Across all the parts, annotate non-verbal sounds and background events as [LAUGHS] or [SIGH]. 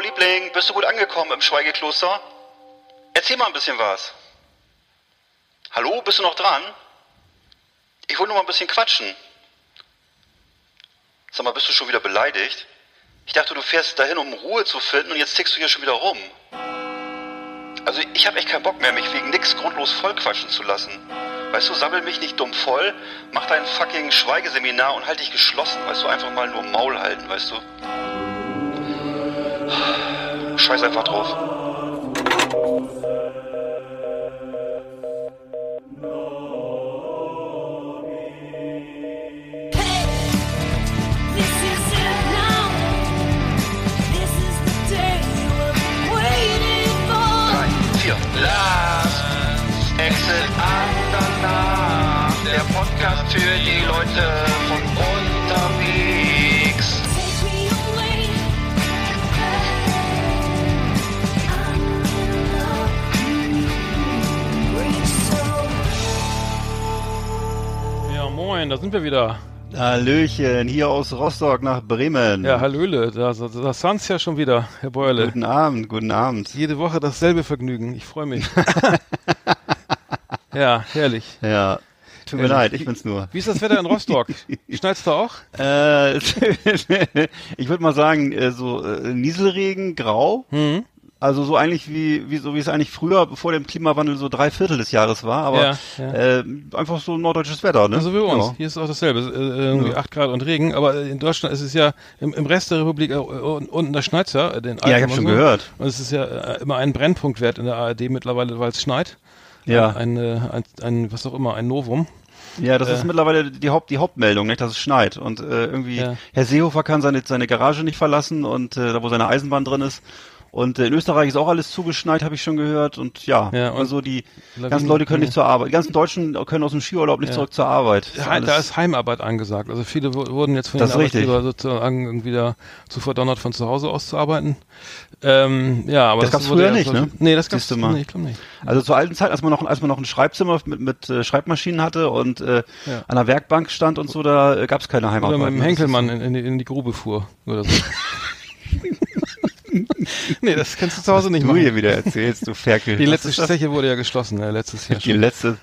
Liebling, bist du gut angekommen im Schweigekloster? Erzähl mal ein bisschen was. Hallo, bist du noch dran? Ich wollte nur mal ein bisschen quatschen. Sag mal, bist du schon wieder beleidigt? Ich dachte, du fährst dahin, um Ruhe zu finden und jetzt tickst du hier schon wieder rum. Also ich habe echt keinen Bock mehr, mich wegen nix grundlos vollquatschen zu lassen. Weißt du, sammel mich nicht dumm voll, mach dein fucking Schweigeseminar und halt dich geschlossen, weißt du, einfach mal nur Maul halten, weißt du. Scheiß einfach drauf. Last Exit Andernach. Der Podcast für die Leute moin, da sind wir wieder. Hallöchen, hier aus Rostock nach Bremen. Ja, Hallöle, da, da, da sind's ja schon wieder, Herr Beule. Guten Abend, guten Abend. Jede Woche dasselbe Vergnügen, ich freue mich. [LAUGHS] ja, herrlich. Ja, tut mir Herrlich. leid, ich bin's nur. Wie ist das Wetter in Rostock? [LAUGHS] Schneit's da auch? Äh, [LAUGHS] ich würde mal sagen, äh, so äh, Nieselregen, grau. Hm? Also so eigentlich wie, wie so wie es eigentlich früher vor dem Klimawandel so drei Viertel des Jahres war, aber Ja, ja. Äh, einfach so norddeutsches Wetter, ne? Also wie bei uns. Ja. Hier ist auch dasselbe. Äh, irgendwie. 8 Grad und Regen, aber in Deutschland ist es ja im, im Rest der Republik äh, un- unten der Schneit's ja. Den Ja, ich habe schon gehört. Und es ist ja äh, immer ein Brennpunktwert in der ARD mittlerweile, weil es schneit. Ja. Ein, äh, ein, ein, was auch immer, ein Novum. Ja, das Äh. ist mittlerweile die Haupt die Hauptmeldung, nicht, dass es schneit und äh, irgendwie Ja. Herr Seehofer kann seine seine Garage nicht verlassen und äh, da wo seine Eisenbahn drin ist und äh, in Österreich ist auch alles zugeschneit, habe ich schon gehört und ja, Ja, und also die Lawinen- ganzen Leute können nicht zur Arbeit, die ganzen Deutschen können aus dem Skiurlaub nicht Ja. zurück zur Arbeit. Das ist da ist Heimarbeit angesagt. Also viele wu- wurden jetzt von Das den ist richtig. Arbeitgeber sozusagen irgendwie da zu verdonnert, von zu Hause aus zu arbeiten. Ähm, ja, aber Das gab's wurde früher ja nicht, so- ne? Nee, das gab's mal. nee, ich glaube nicht. Also zur alten Zeit, als man noch, als man noch ein Schreibzimmer mit, mit äh, Schreibmaschinen hatte und äh, Ja. an der Werkbank stand und so, da äh, gab es keine Oder Heimarbeit. mit dem? Das Henkelmann in, in, die, in die Grube fuhr oder so. [LAUGHS] [LAUGHS] nee, das kannst du zu Hause nicht Du machen. hier wieder erzählst, du Ferkel. Die letzte? Zeche wurde ja geschlossen, ja, letztes Jahr Die schon. letzte,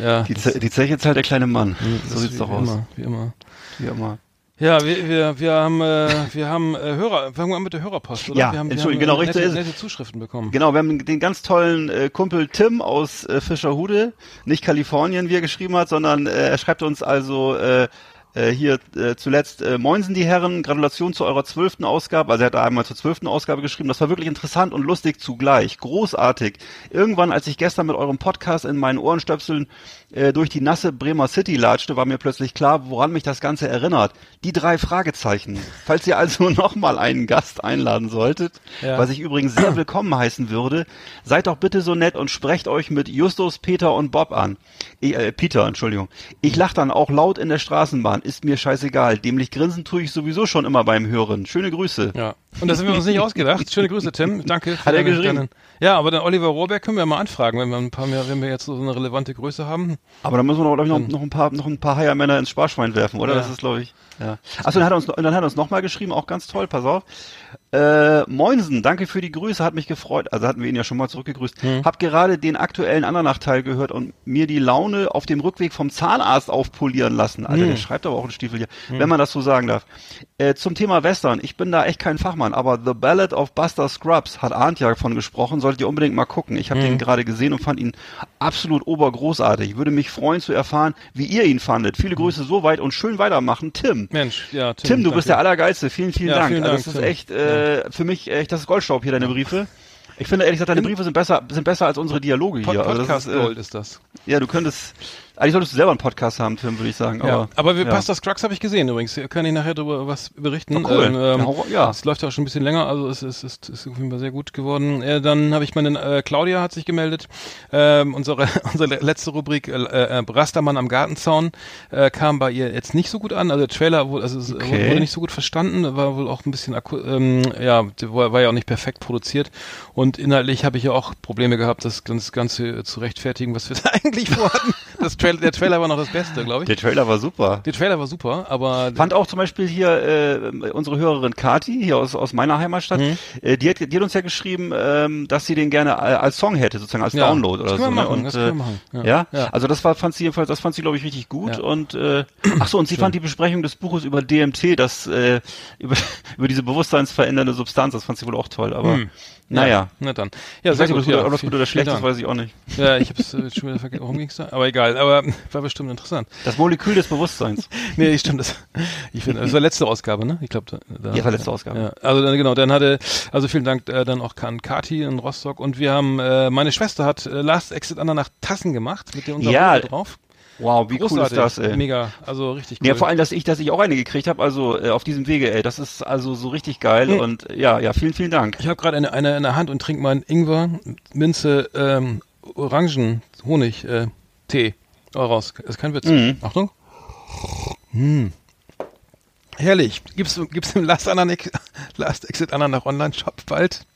Ja, die, Ze die Zeche zahlt der kleine Mann. das So sieht's doch aus. Immer, wie immer. Wie immer. Ja, wir, wir, wir haben, äh, wir haben äh, Hörer, fangen wir an mit der Hörerpost, oder? Ja, wir haben, Entschuldigung, wir haben genau, nette, richtig nette Zuschriften bekommen. Genau, wir haben den ganz tollen äh, Kumpel Tim aus äh, Fischerhude, nicht Kalifornien, wie er geschrieben hat, sondern äh, er schreibt uns also äh, äh, hier äh, zuletzt äh, Moinsen die Herren, Gratulation zu eurer zwölften Ausgabe. Also er hat einmal zur zwölften Ausgabe geschrieben. Das war wirklich interessant und lustig zugleich. Großartig. Irgendwann, als ich gestern mit eurem Podcast in meinen Ohrenstöpseln äh, durch die nasse Bremer City latschte, war mir plötzlich klar, woran mich das Ganze erinnert. Die drei Fragezeichen. Falls ihr also [LAUGHS] nochmal einen Gast einladen solltet, Ja. was ich übrigens sehr willkommen heißen würde, seid doch bitte so nett und sprecht euch mit Justus, Peter und Bob an. Ich, äh, Peter, Entschuldigung. Ich lach dann auch laut in der Straßenbahn. Ist mir scheißegal. Dämlich grinsen tue ich sowieso schon immer beim Hören. Schöne Grüße. Ja. Und das haben wir uns nicht ausgedacht. [LAUGHS] Schöne Grüße, Tim. Danke. für Hat er geschrieben? Ja, aber den Oliver Rohrberg können wir mal anfragen, wenn wir ein paar mehr, wenn wir jetzt so eine relevante Größe haben. Aber da müssen wir doch, glaub ich, noch, noch ein paar, noch ein paar Heiermänner ins Sparschwein werfen, oder? Ja. Das ist, glaube ich, ja. Achso, dann hat er uns, dann hat er uns nochmal geschrieben, auch ganz toll, pass auf. Äh, Moinsen, danke für die Grüße, hat mich gefreut. Also hatten wir ihn ja schon mal zurückgegrüßt. Hm. Hab gerade den aktuellen Andernach-Teil gehört und mir die Laune auf dem Rückweg vom Zahnarzt aufpolieren lassen. Alter, Hm. der schreibt aber auch einen Stiefel hier, wenn man das so sagen darf. Äh, zum Thema Western, ich bin da echt kein Fachmann an, aber The Ballad of Buster Scrubs hat Arndt ja von gesprochen, solltet ihr unbedingt mal gucken. Ich habe Mhm. den gerade gesehen und fand ihn absolut obergroßartig. Würde mich freuen zu erfahren, wie ihr ihn fandet. Viele Grüße soweit und schön weitermachen. Tim. Mensch, ja, Tim. Tim, du bist der danke. Allergeilste. Vielen, vielen Ja, Dank. vielen also Dank, das ist Tim. echt äh, für mich echt, das ist Goldstaub hier, deine Briefe. Ich finde ehrlich gesagt, deine Briefe sind besser, sind besser als unsere Dialoge Pod hier. Also Podcast ist, äh, Gold ist das. Ja, du könntest, eigentlich solltest du selber einen Podcast haben, Tim, würde ich sagen. Ja, Aber, aber wir ja. Pastor Scruggs habe ich gesehen übrigens. Kann ich nachher darüber was berichten. Oh, cool. Ähm, ähm, Ja, ja. Es läuft auch schon ein bisschen länger, also es ist, ist, ist auf jeden Fall sehr gut geworden. Äh, dann habe ich meine, äh, Claudia hat sich gemeldet. Ähm, unsere, [LAUGHS] unsere letzte Rubrik, äh, äh, Rastermann am Gartenzaun, äh, kam bei ihr jetzt nicht so gut an. Also der Trailer wurde, also es Okay. wurde nicht so gut verstanden, war wohl auch ein bisschen, akku- ähm, ja, war, ja auch nicht perfekt produziert. Und inhaltlich habe ich ja auch Probleme gehabt, das, das Ganze zu rechtfertigen, was wir [LAUGHS] da eigentlich vorhatten. Das Trailer, der Trailer war noch das Beste, glaube ich. Der Trailer war super. Der Trailer war super, aber Fand auch zum Beispiel hier äh, unsere Hörerin Kati hier aus, aus meiner Heimatstadt, Mhm. äh, die, hat, die hat uns ja geschrieben, ähm, dass sie den gerne äh, als Song hätte, sozusagen als Ja, Download das oder können so. ne? machen, Und, das äh, machen, ja. Ja? Ja. also das war, fand sie jedenfalls, das fand sie glaube ich richtig gut Ja. und äh, ach so und sie fand die Besprechung des Buches über DMT, das äh, über [LAUGHS] über diese bewusstseinsverändernde Substanz, das fand sie wohl auch toll. Aber Hm. naja. Na dann. Ja, Ich sehr weiß nicht, ob gut. das Ja, gut, ob das gut oder schlecht ist, weiß ich auch nicht. Ja, ich habe es äh, schon wieder vergessen. Worum ging's da? Aber egal. Aber [LAUGHS] war bestimmt interessant. Das Molekül des Bewusstseins. [LAUGHS] Nee, stimmt. Das, ich finde, das war letzte Ausgabe, ne? Ich glaube, da, da, Ja, war letzte Ausgabe. Ja, also dann, genau, dann hatte, also vielen Dank äh, dann auch an Kati in Rostock und wir haben, äh, meine Schwester hat äh, Last Exit Anna nach Tassen gemacht mit der unser Ja. Drauf. Wow, wie cool ist Großartig, das, ey. Mega, also richtig cool. Ja, vor allem, dass ich, dass ich auch eine gekriegt habe, also äh, auf diesem Wege, ey, das ist also so richtig geil Mhm. und ja, ja, vielen, vielen Dank. Ich habe gerade eine, eine in der Hand und trinke meinen Ingwer, Minze, ähm, Orangen, Honig, äh, Tee. Oh, raus. ist kein Witz. Mhm. Achtung. Hm. Herrlich. Gibt's, gibt's im Last, Ananek, [LAUGHS] Last Exit Ananach Online-Shop bald?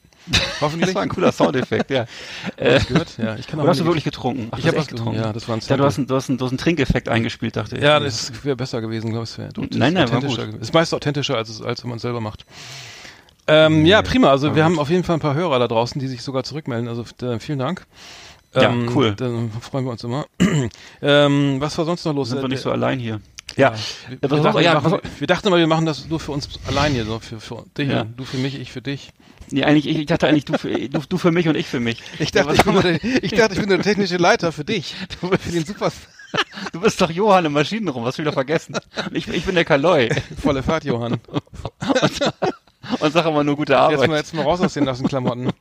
Hoffentlich. Das war ein cooler Soundeffekt, ja. [LAUGHS] Äh, gehört? Ja, ich kann auch Oder hast du wirklich getrunken? Ach, Ich du habe was getrunken. Ja, das war ein Ja, du hast, einen, du, hast einen, du hast einen Trinkeffekt eingespielt, dachte ich. Ja, das wäre besser gewesen, glaube ich. Wär, Nein, nein, war gut. gewesen. Ist meist authentischer, als, es, als wenn man es selber macht. Ähm, ja, prima. Also wir haben auf jeden Fall ein paar Hörer da draußen, die sich sogar zurückmelden. Also äh, vielen Dank. Ja, Ähm, cool. Dann freuen wir uns immer. [CLEARS THROAT] ähm, was war sonst noch los? Sind wir Äh, nicht so der- allein hier. Ja, wir, was wir, dachten, wir, ja, machen, was- wir dachten immer, wir machen das nur für uns allein hier, so für, für dich. Ja. Du für mich, ich für dich. nee, eigentlich, ich, ich dachte eigentlich, du für, du, du für mich und ich für mich. Ich Ja, dachte, ich, bin der, ich dachte, ich bin der technische Leiter für dich. für den Du bist doch Johann im Maschinenraum, hast du wieder vergessen. Und Ich, ich bin der Kaloi volle Fahrt, Johann. und sag immer nur gute Jetzt Arbeit. mal, jetzt mal raus aus den nassen Klamotten. [LAUGHS]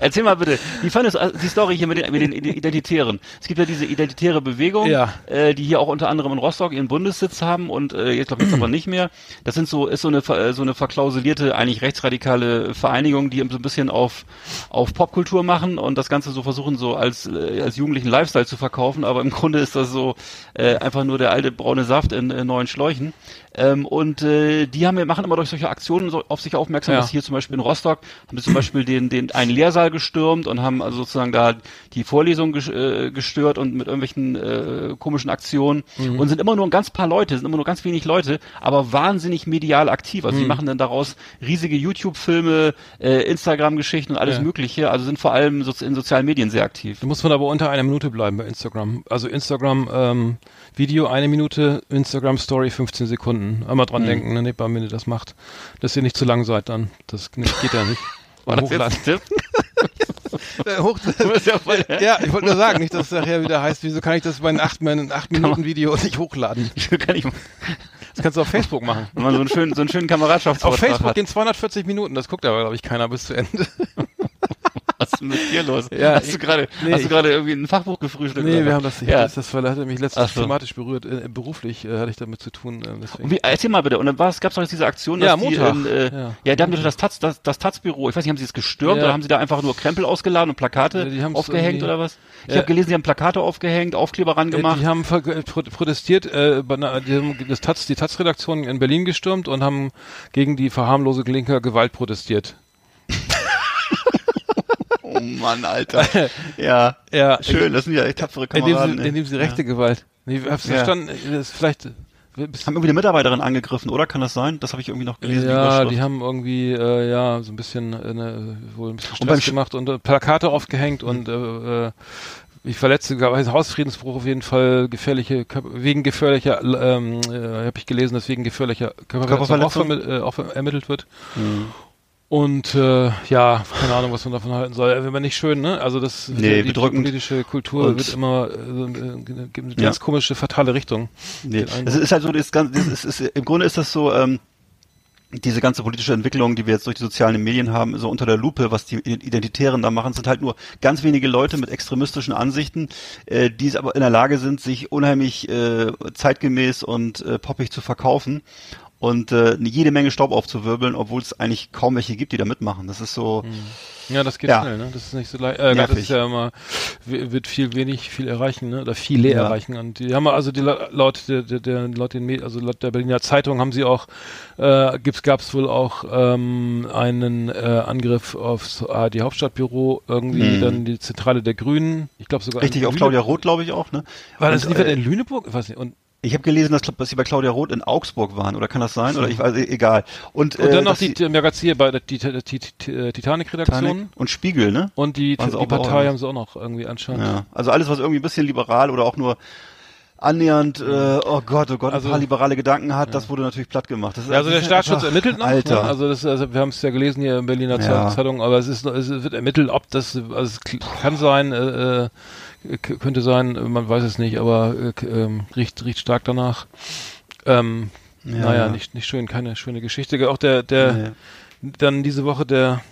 Erzähl mal bitte, wie fandest du äh, die Story hier mit den, mit den Identitären? Es gibt ja diese identitäre Bewegung, Ja. äh, die hier auch unter anderem in Rostock ihren Bundessitz haben und äh, jetzt glaube ich jetzt aber nicht mehr. Das sind so ist so eine äh, so eine verklausulierte eigentlich rechtsradikale Vereinigung, die so ein bisschen auf auf Popkultur machen und das Ganze so versuchen so als äh, als jugendlichen Lifestyle zu verkaufen, aber im Grunde ist das so äh, einfach nur der alte braune Saft in äh, neuen Schläuchen. Ähm, und äh, die haben machen immer durch solche Aktionen so auf sich aufmerksam, Ja. dass hier zum Beispiel in Rostock haben sie zum Beispiel den den einen Lehrsaal gestürmt und haben also sozusagen da die Vorlesung äh, gestört und mit irgendwelchen äh, komischen Aktionen Mhm. und sind immer nur ein ganz paar Leute, sind immer nur ganz wenig Leute, aber wahnsinnig medial aktiv. Also die Mhm. machen dann daraus riesige YouTube-Filme, äh, Instagram-Geschichten und alles Ja. Mögliche. Also sind vor allem so in sozialen Medien sehr aktiv. Da muss man aber unter einer Minute bleiben bei Instagram. Also Instagram ähm, Video eine Minute, Instagram Story 15 Sekunden. Einmal Mhm. dran denken, ne, wenn ihr das macht, dass ihr nicht zu lang seid dann. Das geht ja nicht. War das jetzt ein? [LAUGHS] Äh, hoch, [LAUGHS] ja ich wollte nur sagen, nicht, dass es nachher wieder heißt, wieso kann ich das bei einem 8, mein 8 Minuten Video nicht hochladen? [LAUGHS] Kann ich, Das kannst du auf Facebook machen. wenn man so einen schönen, so einen schönen Auf Kameradschaftsvortrag Facebook hat. gehen 240 Minuten, das guckt aber, glaube ich, keiner bis zu Ende. Was ist denn mit dir los? Ja, hast du gerade, nee, hast du ich- gerade irgendwie ein Fachbuch gefrühstückt? Nee, oder wir haben das nicht. Ja. Das, das war, hat mich letztens so. thematisch berührt. Äh, beruflich äh, hatte ich damit zu tun. Äh, wie, erzähl mal bitte, und dann was, gab's doch jetzt diese Aktion, dass Ja, die, Montag. in, äh, Ja. ja. die haben das Taz, das, das Taz-Büro, ich weiß nicht, haben sie es gestürmt oder haben sie da einfach nur Krempel ausgeladen und Plakate die aufgehängt oder was? Ich habe gelesen, sie haben Plakate aufgehängt, Aufkleber ran Äh, gemacht. Die haben äh, pro protestiert, äh, die haben das Taz, die Taz-Redaktion in Berlin gestürmt und haben gegen die verharmlose linker Gewalt protestiert. [LAUGHS] oh Mann, Alter. [LAUGHS] ja. Ja, Schön, das sind ja echt tapfere Indem Kameraden. sie, ey. indem sie rechte Gewalt. Nee, hab's Ja. verstanden. Das ist vielleicht. haben irgendwie eine Mitarbeiterin angegriffen, oder? Kann das sein? Das habe ich irgendwie noch gelesen. die Ja, Überschrift. die haben irgendwie äh, ja so ein bisschen äh, ne, wohl ein bisschen Und Stress Sch- gemacht und äh, Plakate aufgehängt und äh, äh, ich verletze, also Hausfriedensbruch auf jeden Fall gefährliche, wegen gefährlicher, ähm, äh, habe ich gelesen, dass wegen gefährlicher Körperverletzung auch, Körperverletzung? vermi- äh, auch ermittelt wird. Und äh, ja, keine Ahnung, was man davon halten soll. Äh, Wenn nicht schön, ne? Also das Nee, die bedrückend. politische Kultur Und- wird immer äh, äh, gibt eine Ja. ganz komische, fatale Richtung. Nee, es ist halt so, das ganze, das ist, ist, im Grunde ist das so, ähm, diese ganze politische Entwicklung, die wir jetzt durch die sozialen Medien haben, so unter der Lupe, was die Identitären da machen, sind halt nur ganz wenige Leute mit extremistischen Ansichten, äh, die es aber in der Lage sind, sich unheimlich äh, zeitgemäß und äh, poppig zu verkaufen und äh, jede Menge Staub aufzuwirbeln, obwohl es eigentlich kaum welche gibt, die da mitmachen. Das ist so, Ja, das geht Ja. schnell, ne? Das ist nicht so leicht. Äh, das ist ja immer, wird viel wenig, viel erreichen, ne? Oder viele Ja. erreichen. Und die haben also die la- laut der, der, der laut den Med- also laut der Berliner Zeitung haben sie auch, äh, gibt's gab's wohl auch ähm, einen äh, Angriff aufs ARD Hauptstadtbüro, irgendwie Mhm. dann die Zentrale der Grünen. Ich glaube sogar richtig auf Claudia Roth, glaube ich auch, ne? War das Und, lieber äh, in Lüneburg? Ich weiß nicht. Und, Ich habe gelesen, dass, dass sie bei Claudia Roth in Augsburg waren, oder kann das sein? Oder ich weiß, e- egal. Und, und dann noch dass die, die Magazine bei der die, die, die, die Titanic-Redaktion. Titanic und Spiegel, ne? Und die, die bei Partei haben sie auch noch irgendwie anscheinend. Ja. Also alles, was irgendwie ein bisschen liberal oder auch nur annähernd, äh, oh Gott, oh Gott, Also- ein paar liberale Gedanken hat, das wurde natürlich platt gemacht. Ja, also der Staatsschutz ermittelt noch. Alter. Ne? Also das, also wir haben es ja gelesen hier in Berliner Ja. Zeitung, aber es ist, noch- es wird ermittelt, ob das, also es kann sein, äh, äh, könnte sein, äh, man weiß es nicht, aber äh, ähm, riecht, riecht stark danach. Ähm, Ja, naja, ja. nicht, nicht schön, keine schöne Geschichte. Auch der, der, Nee. dann diese Woche der,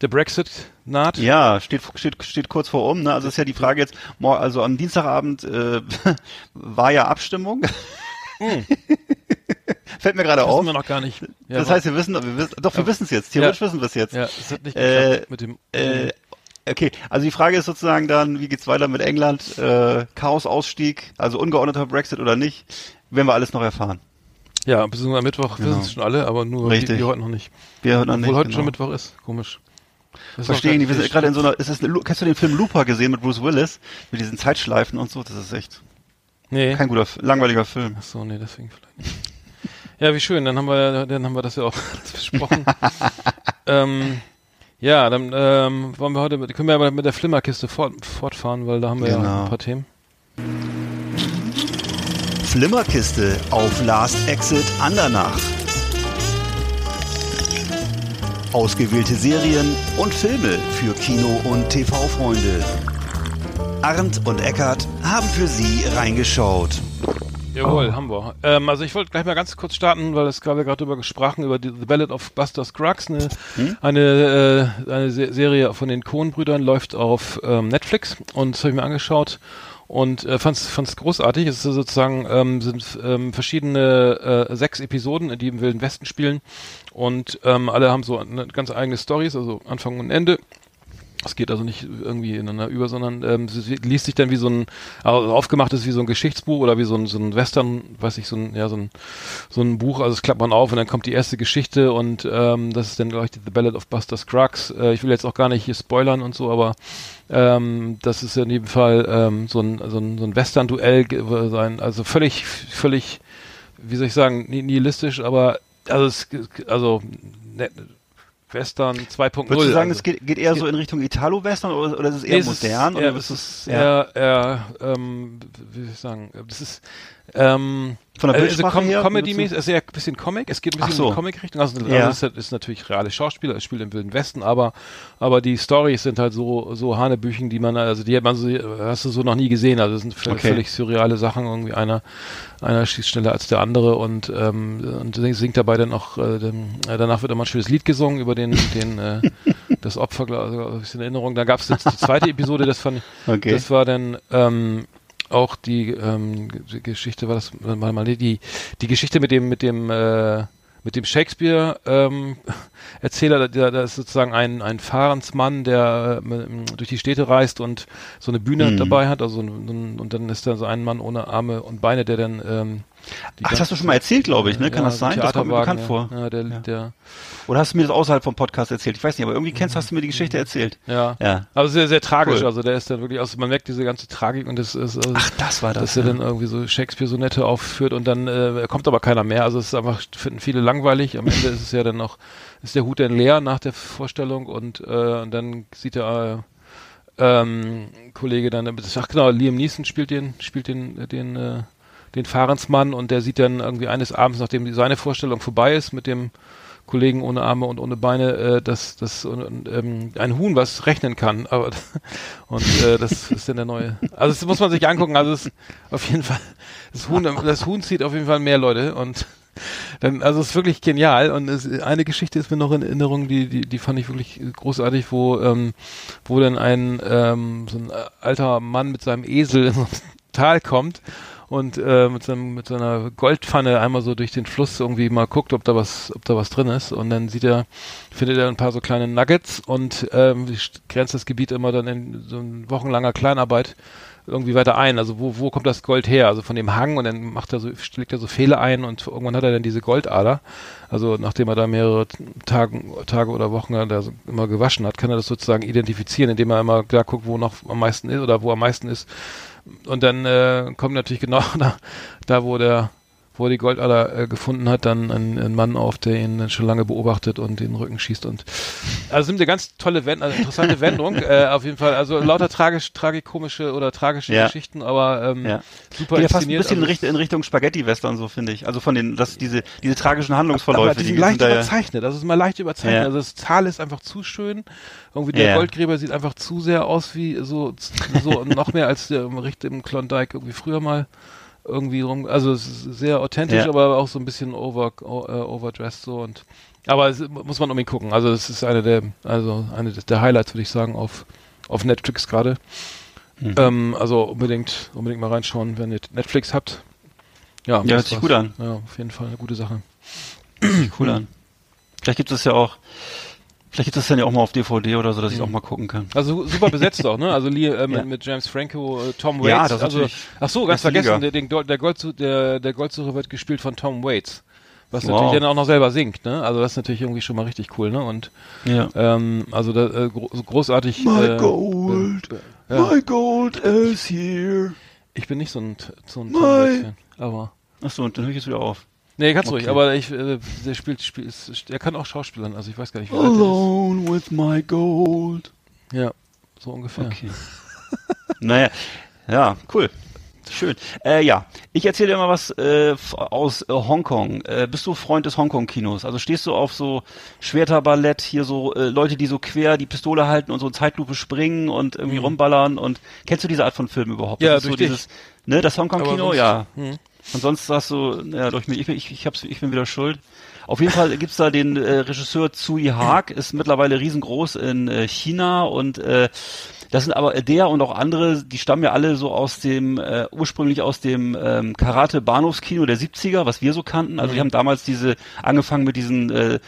der Brexit naht. Ja, steht, steht, steht kurz vor um. Ne? Also ist ja die Frage jetzt, also am Dienstagabend äh, [LAUGHS] war ja Abstimmung. [LAUGHS] Fällt mir gerade Hm. Das wissen auf. wir noch gar nicht. Ja, das heißt, wir wissen, wir wissen doch, wir wissen es jetzt. Theoretisch Ja. wissen wir es jetzt. ja, es hat nicht Äh, geklappt mit dem, Äh, okay, also die Frage ist sozusagen dann, wie geht's weiter mit England? Äh, Chaos-Ausstieg, also ungeordneter Brexit oder nicht? Werden wir alles noch erfahren. ja, beziehungsweise am Mittwoch Genau. wissen es schon alle, aber nur Richtig. die heute noch nicht. Wir hören dann Obwohl nicht. heute genau. schon Mittwoch ist. Komisch. Das Verstehen die, noch wir sind gerade in so einer, ist eine, Lu- hast du den Film Looper gesehen mit Bruce Willis? Mit diesen Zeitschleifen und so, das ist echt Nee. kein guter, langweiliger Film. Ach so, nee, deswegen vielleicht nicht. Ja, wie schön, dann haben wir, dann haben wir das ja auch [LAUGHS] besprochen. [LAUGHS] ähm, ja, dann ähm, wollen wir heute, mit, können wir aber mit der Flimmerkiste fort, fortfahren, weil da haben wir ja Genau. ein paar Themen. Flimmerkiste auf Last Exit Andernach. Ausgewählte Serien und Filme für Kino- und TV-Freunde. Arndt und Eckart haben für Sie reingeschaut. Jawohl, haben wir. Ähm, also ich wollte gleich mal ganz kurz starten, weil es gerade gerade darüber gesprochen über die, The Ballad of Buster Scruggs, eine, eine, äh, eine Se Serie von den Coen-Brüdern, läuft auf ähm, Netflix und das habe ich mir angeschaut und äh, fand's fand's großartig. Es ist sozusagen ähm, sind ähm, verschiedene äh, sechs Episoden, die im Wilden Westen spielen und ähm, alle haben so eine ganz eigene Stories, also Anfang und Ende. Es geht also nicht irgendwie ineinander über, sondern ähm, es liest sich dann wie so ein, also aufgemacht ist wie so ein Geschichtsbuch oder wie so ein, so ein Western, weiß ich, so ein, ja, so ein, so ein Buch, also es klappt man auf und dann kommt die erste Geschichte und ähm, das ist dann gleich die The Ballad of Buster Scruggs. Äh, ich will jetzt auch gar nicht hier spoilern und so, aber ähm, das ist in jedem Fall ähm, so ein, so ein, so ein Western-Duell sein, also völlig, völlig, wie soll ich sagen, ni- nihilistisch, aber also es, also ne, Western 2.0. Würdest du sagen, also. es geht, geht eher so in Richtung Italo-Western oder, oder ist es eher es modern? Ist, oder eher, ist es ist ja. eher, eher ähm, wie soll ich sagen, das ist ähm, Von der also Bildsprache Com her, Comedy-mäßig, es ist eher ein bisschen Comic, es geht ein bisschen in so. die Comic-Richtung, also, Ja. also es ist, ist natürlich reale Schauspieler, es spielt im Wilden Westen, aber aber die Stories sind halt so so Hanebüchen, die man also die hat man so hast du so noch nie gesehen, also das sind völlig, Okay. völlig surreale Sachen, irgendwie einer einer schießt schneller als der andere und ähm, und singt dabei dann auch äh, äh, danach wird immer ein schönes Lied gesungen über den den äh, das Opfer, also ein bisschen Erinnerung. Da gab es jetzt die zweite Episode, das fand ich, Okay. das war dann ähm, auch die, ähm, Geschichte, war das mal, mal die, die Geschichte mit dem, mit dem, äh, mit dem Shakespeare ähm, der, der ist sozusagen ein, ein Fahrensmann, der äh, durch die Städte reist und so eine Bühne Mhm. dabei hat, also ein, und dann ist da so ein Mann ohne Arme und Beine, der dann ähm, Ach, das hast du schon mal erzählt, glaube ich, ne? Kann ja, das sein? Das kommt mir bekannt vor. Ja, der, Ja. der Oder hast du mir das außerhalb vom Podcast erzählt? Ich weiß nicht, aber irgendwie kennst, hast du mir die Geschichte erzählt. Ja. Ja. Also sehr, sehr tragisch. Cool. Also der ist dann wirklich aus, man merkt diese ganze Tragik und das ist, also, Ach, das war das, dass er ja. dann irgendwie so Shakespeare-Sonette aufführt und dann äh, kommt aber keiner mehr. Also es ist einfach, finden viele langweilig. Am Ende ist es ja dann noch, ist der Hut dann leer nach der Vorstellung und, äh, und dann sieht er, ähm, Kollege dann, ach genau, Liam Neeson spielt den, spielt den, den, äh, den Fahrensmann und der sieht dann irgendwie eines Abends, nachdem seine Vorstellung vorbei ist mit dem Kollegen ohne Arme und ohne Beine, äh, dass das ähm, ein Huhn was rechnen kann, [LAUGHS] aber und äh, das ist dann der neue. Also das muss man sich angucken. Also es auf jeden Fall das Huhn, das Huhn zieht auf jeden Fall mehr Leute und dann, also es ist wirklich genial und es, eine Geschichte ist mir noch in Erinnerung, die, die, die fand ich wirklich großartig, wo, ähm, wo dann ein, ähm, so ein alter Mann mit seinem Esel [LAUGHS] in Tal kommt und äh, mit, seinem, mit seiner Goldpfanne einmal so durch den Fluss irgendwie mal guckt, ob da was, ob da was drin ist und dann sieht er, findet er ein paar so kleine Nuggets und ähm, grenzt das Gebiet immer dann in so ein wochenlanger Kleinarbeit irgendwie weiter ein. Also wo, wo kommt das Gold her? Also von dem Hang und dann macht er so, legt er so Fehler ein und irgendwann hat er dann diese Goldader. Also nachdem er da mehrere Tage, Tage oder Wochen da so immer gewaschen hat, kann er das sozusagen identifizieren, indem er immer da guckt, wo noch am meisten ist oder wo am meisten ist. Und dann äh, kommt natürlich genau [LAUGHS] da, da wo der wo er die Goldader äh, gefunden hat, dann ein, ein Mann auf, der ihn dann schon lange beobachtet und den Rücken schießt und also es sind eine ganz tolle Wend also interessante Wendung äh, auf jeden Fall also lauter tragisch tragikomische oder tragische Ja. Geschichten aber ähm, Ja. super ja fast ein bisschen in, also, Richt in Richtung Spaghetti-Western, so finde ich. Also von den, dass diese, diese tragischen Handlungsverläufe, aber die sind sind leicht ja- überzeichnet, also es ist mal leicht überzeichnet. Ja. Also das Tal ist einfach zu schön. Irgendwie der Ja. Goldgräber sieht einfach zu sehr aus wie so, so noch mehr als der im Richt im Klondike irgendwie früher mal irgendwie rum. Also es ist sehr authentisch, Ja. aber auch so ein bisschen over, äh, overdressed so und aber es, muss man unbedingt gucken. Also es ist eine der, also eine der Highlights, würde ich sagen, auf, auf Netflix gerade. Mhm. Ähm, also unbedingt, unbedingt mal reinschauen, wenn ihr Netflix habt. Ja, Ja, hört sich gut an. Ja, auf jeden Fall eine gute Sache. cool an. Vielleicht gibt es ja auch, vielleicht gibt es dann ja auch mal auf DVD oder so, dass ich Mhm. auch mal gucken kann. Also super besetzt [LAUGHS] auch, ne? Also Lee, äh, mit, Ja. mit James Franco, äh, Tom Waits. Ja, das also, ach so, ganz vergessen, der, der, Goldsu der, der Goldsucher wird gespielt von Tom Waits. Was Wow. natürlich dann auch noch selber singt, ne? Also das ist natürlich irgendwie schon mal richtig cool, ne? Und Ja. ähm, also da, äh, gro großartig. My äh, gold, ja. gold is here. Ich bin nicht so ein, so ein Tom My- Waits-Fan, aber. Achso, und dann höre ich jetzt wieder auf. Nee, ganz Okay. ruhig, aber ich, äh, der spielt, spielt ist, er kann auch Schauspielern, also ich weiß gar nicht, wie alt er ist. Alone with my gold. Ja, so ungefähr. Okay. [LAUGHS] naja, ja, cool. Schön. Äh, ja, ich erzähle dir mal was äh, aus äh, Hongkong. Äh, bist du Freund des Hongkong-Kinos? Also stehst du auf so Schwerterballett, hier so äh, Leute, die so quer die Pistole halten und so in Zeitlupe springen und irgendwie rumballern und kennst du diese Art von Film überhaupt? Mhm. Ja, das ist so dieses, ne, das Hongkong-Kino, ja. Hm. Und sonst sagst du, ja, durch mich, ich, bin- ich, ich, hab's, ich bin wieder schuld. Auf jeden Fall gibt's da den äh, Regisseur Tsui Haag, ist mittlerweile riesengroß in äh, China und äh, das sind aber der und auch andere, die stammen ja alle so aus dem, äh, ursprünglich aus dem ähm, Karate-Bahnhofskino der 70er, was wir so kannten. Also die haben damals diese, angefangen mit diesen, äh,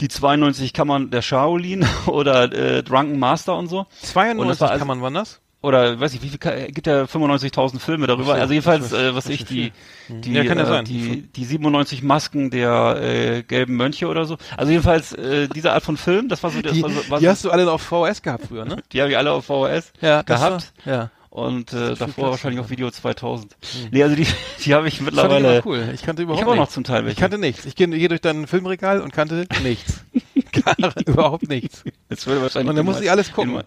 die 92 Kammern der Shaolin [LAUGHS] oder äh, Drunken Master und so. Und das 92 war also- kann man, wann das? Oder weiß ich, wie viel ka- gibt ja 95.000 Filme darüber. So, also jedenfalls, äh, was ich ist die viel. die Ja, ja äh, die die 97 Masken der äh, gelben Mönche oder so. Also jedenfalls äh, diese Art von Film, das war so das Die, war so, war die hast du alle auf VHS gehabt früher, ne? die habe ich alle auf VHS das gehabt War, ja. und äh, davor Platz wahrscheinlich auf Video 2000. Nee, also die [LAUGHS] die habe ich ich mittlerweile immer cool. Ich kannte überhaupt Ich auch noch nichts. zum Teil Ich welche. kannte nichts. Ich gehe gehe durch dein Filmregal und kannte nichts. [LAUGHS] Gar, [LAUGHS] überhaupt nichts. Jetzt würde wahrscheinlich Und dann muss ich alles gucken. mein-